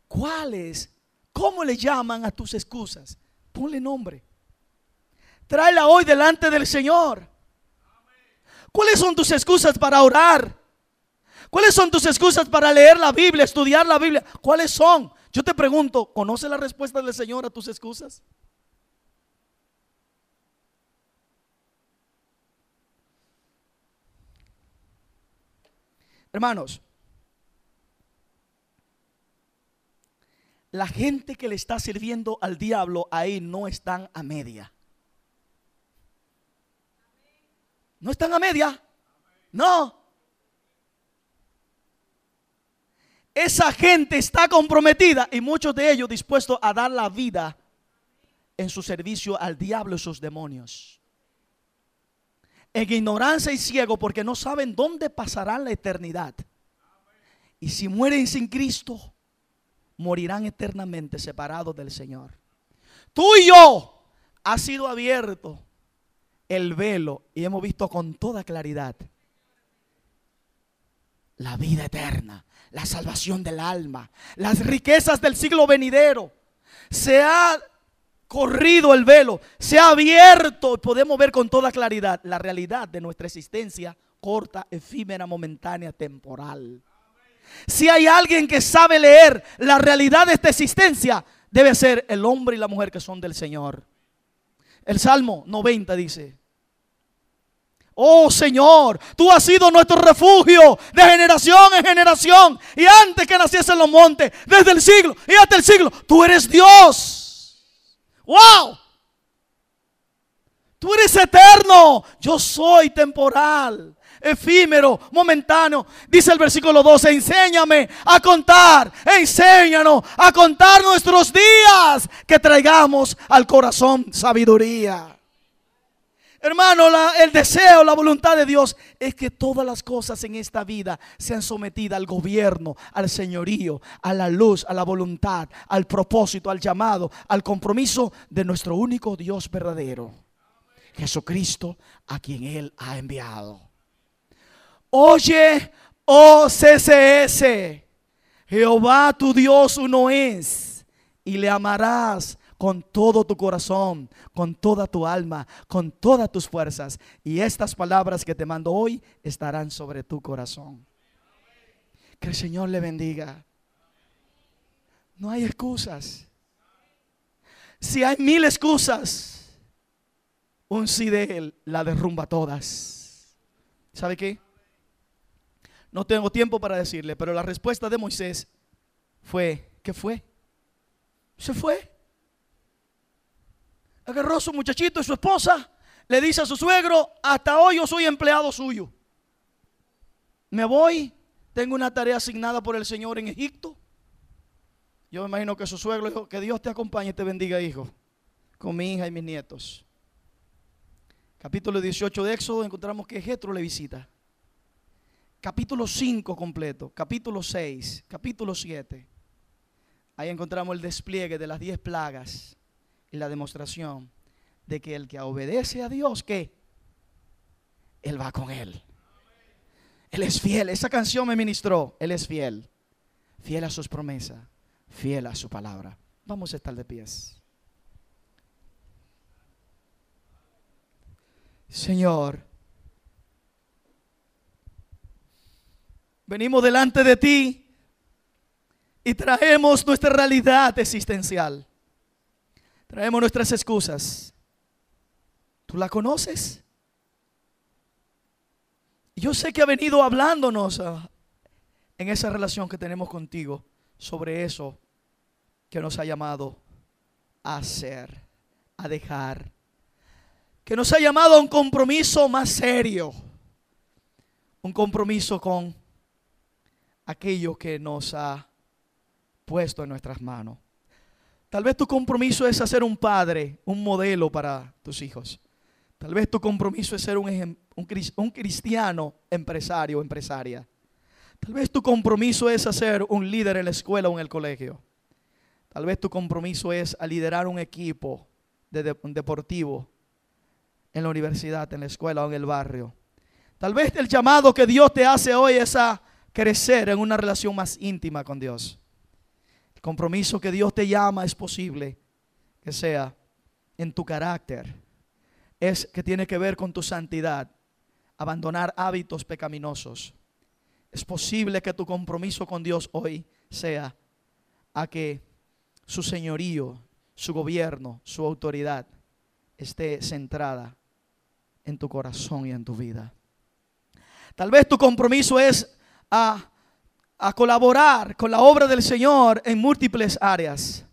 ¿cuáles? ¿Cómo le llaman a tus excusas? Ponle nombre. Tráela hoy delante del Señor. ¿Cuáles son tus excusas para orar? ¿Cuáles son tus excusas para leer la Biblia, estudiar la Biblia? ¿Cuáles son? Yo te pregunto, ¿conoce la respuesta del Señor a tus excusas? Hermanos, la gente que le está sirviendo al diablo ahí no están a media. No están a media. No. Esa gente está comprometida y muchos de ellos dispuestos a dar la vida en su servicio al diablo y sus demonios en ignorancia y ciego porque no saben dónde pasarán la eternidad. Y si mueren sin Cristo, morirán eternamente separados del Señor. Tú y yo ha sido abierto el velo y hemos visto con toda claridad la vida eterna, la salvación del alma, las riquezas del siglo venidero. Se ha corrido el velo, se ha abierto y podemos ver con toda claridad la realidad de nuestra existencia corta, efímera, momentánea, temporal. Si hay alguien que sabe leer la realidad de esta existencia, debe ser el hombre y la mujer que son del Señor. El Salmo 90 dice, Oh Señor, tú has sido nuestro refugio de generación en generación. Y antes que naciesen los montes, desde el siglo y hasta el siglo, tú eres Dios. ¡Wow! Tú eres eterno, yo soy temporal, efímero, momentáneo. Dice el versículo 12, enséñame a contar, enséñanos a contar nuestros días, que traigamos al corazón sabiduría. Hermano, el deseo, la voluntad de Dios es que todas las cosas en esta vida sean sometidas al gobierno, al señorío, a la luz, a la voluntad, al propósito, al llamado, al compromiso de nuestro único Dios verdadero, Jesucristo, a quien Él ha enviado. Oye, oh CCS, Jehová tu Dios uno es, y le amarás con todo tu corazón, con toda tu alma, con todas tus fuerzas. Y estas palabras que te mando hoy estarán sobre tu corazón. Que el Señor le bendiga. No hay excusas. Si hay mil excusas, un sí de Él la derrumba todas. ¿Sabe qué? No tengo tiempo para decirle, pero la respuesta de Moisés fue, ¿qué fue? Se fue agarró a su muchachito y su esposa, le dice a su suegro, hasta hoy yo soy empleado suyo. Me voy, tengo una tarea asignada por el Señor en Egipto. Yo me imagino que su suegro dijo, que Dios te acompañe y te bendiga, hijo, con mi hija y mis nietos. Capítulo 18 de Éxodo encontramos que Jetro le visita. Capítulo 5 completo, capítulo 6, capítulo 7. Ahí encontramos el despliegue de las 10 plagas y la demostración de que el que obedece a Dios, que Él va con Él. Él es fiel. Esa canción me ministró. Él es fiel. Fiel a sus promesas. Fiel a su palabra. Vamos a estar de pies. Señor, venimos delante de ti y traemos nuestra realidad existencial. Traemos nuestras excusas. ¿Tú la conoces? Yo sé que ha venido hablándonos ah, en esa relación que tenemos contigo sobre eso que nos ha llamado a hacer, a dejar, que nos ha llamado a un compromiso más serio, un compromiso con aquello que nos ha puesto en nuestras manos. Tal vez tu compromiso es ser un padre, un modelo para tus hijos. Tal vez tu compromiso es ser un, un cristiano empresario o empresaria. Tal vez tu compromiso es ser un líder en la escuela o en el colegio. Tal vez tu compromiso es liderar un equipo de, deportivo en la universidad, en la escuela o en el barrio. Tal vez el llamado que Dios te hace hoy es a crecer en una relación más íntima con Dios. El compromiso que Dios te llama es posible que sea en tu carácter. Es que tiene que ver con tu santidad, abandonar hábitos pecaminosos. Es posible que tu compromiso con Dios hoy sea a que su señorío, su gobierno, su autoridad esté centrada en tu corazón y en tu vida. Tal vez tu compromiso es a, colaborar con la obra del Señor en múltiples áreas,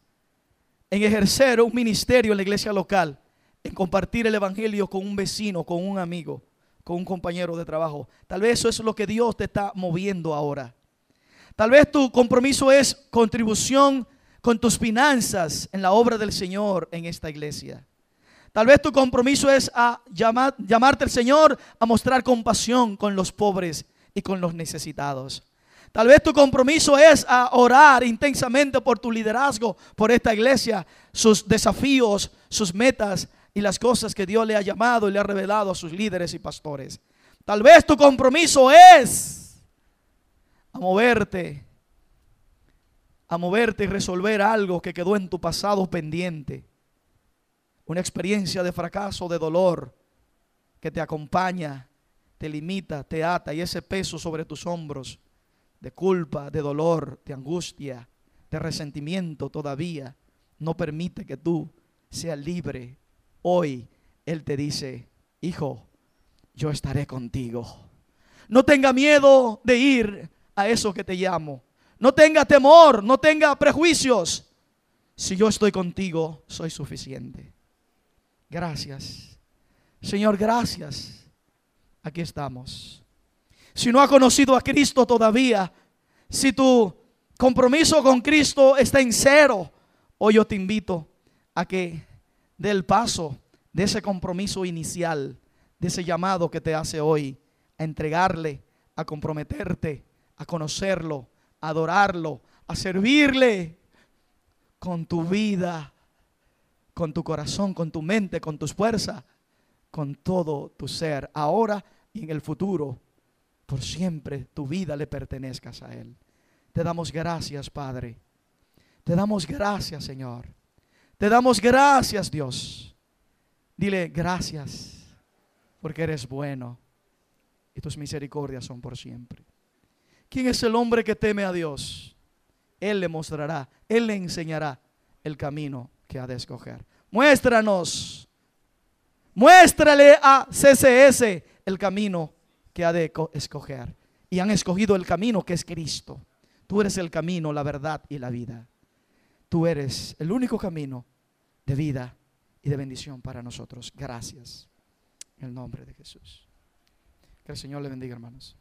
en ejercer un ministerio en la iglesia local, en compartir el Evangelio con un vecino, con un amigo, con un compañero de trabajo. Tal vez eso es lo que Dios te está moviendo ahora. Tal vez tu compromiso es contribución con tus finanzas en la obra del Señor en esta iglesia. Tal vez tu compromiso es a llamar, llamarte al Señor a mostrar compasión con los pobres y con los necesitados. Tal vez tu compromiso es a orar intensamente por tu liderazgo, por esta iglesia, sus desafíos, sus metas y las cosas que Dios le ha llamado y le ha revelado a sus líderes y pastores. Tal vez tu compromiso es a moverte a moverte y resolver algo que quedó en tu pasado pendiente. Una experiencia de fracaso, de dolor, que te acompaña, te limita, te ata y ese peso sobre tus hombros de culpa, de dolor, de angustia, de resentimiento todavía no permite que tú seas libre. Hoy Él te dice, hijo, yo estaré contigo. No tenga miedo de ir a eso que te llamo. No tenga temor, no tenga prejuicios. Si yo estoy contigo, soy suficiente. Gracias. Señor, gracias. Aquí estamos. Si no ha conocido a Cristo todavía, si tu compromiso con Cristo está en cero, hoy yo te invito a que dé el paso de ese compromiso inicial, de ese llamado que te hace hoy, a entregarle, a comprometerte, a conocerlo, adorarlo, a servirle con tu vida, con tu corazón, con tu mente, con tus fuerzas, con todo tu ser, ahora y en el futuro. Por siempre tu vida le pertenezcas a Él. Te damos gracias, Padre. Te damos gracias, Señor. Te damos gracias, Dios. Dile gracias, porque eres bueno y tus misericordias son por siempre. ¿Quién es el hombre que teme a Dios? Él le mostrará, Él le enseñará el camino que ha de escoger. Muéstranos, muéstrale a CCS el camino que ha de escoger. Y han escogido el camino que es Cristo. Tú eres el camino, la verdad y la vida. Tú eres el único camino de vida y de bendición para nosotros. Gracias. En el nombre de Jesús. Que el Señor le bendiga, hermanos.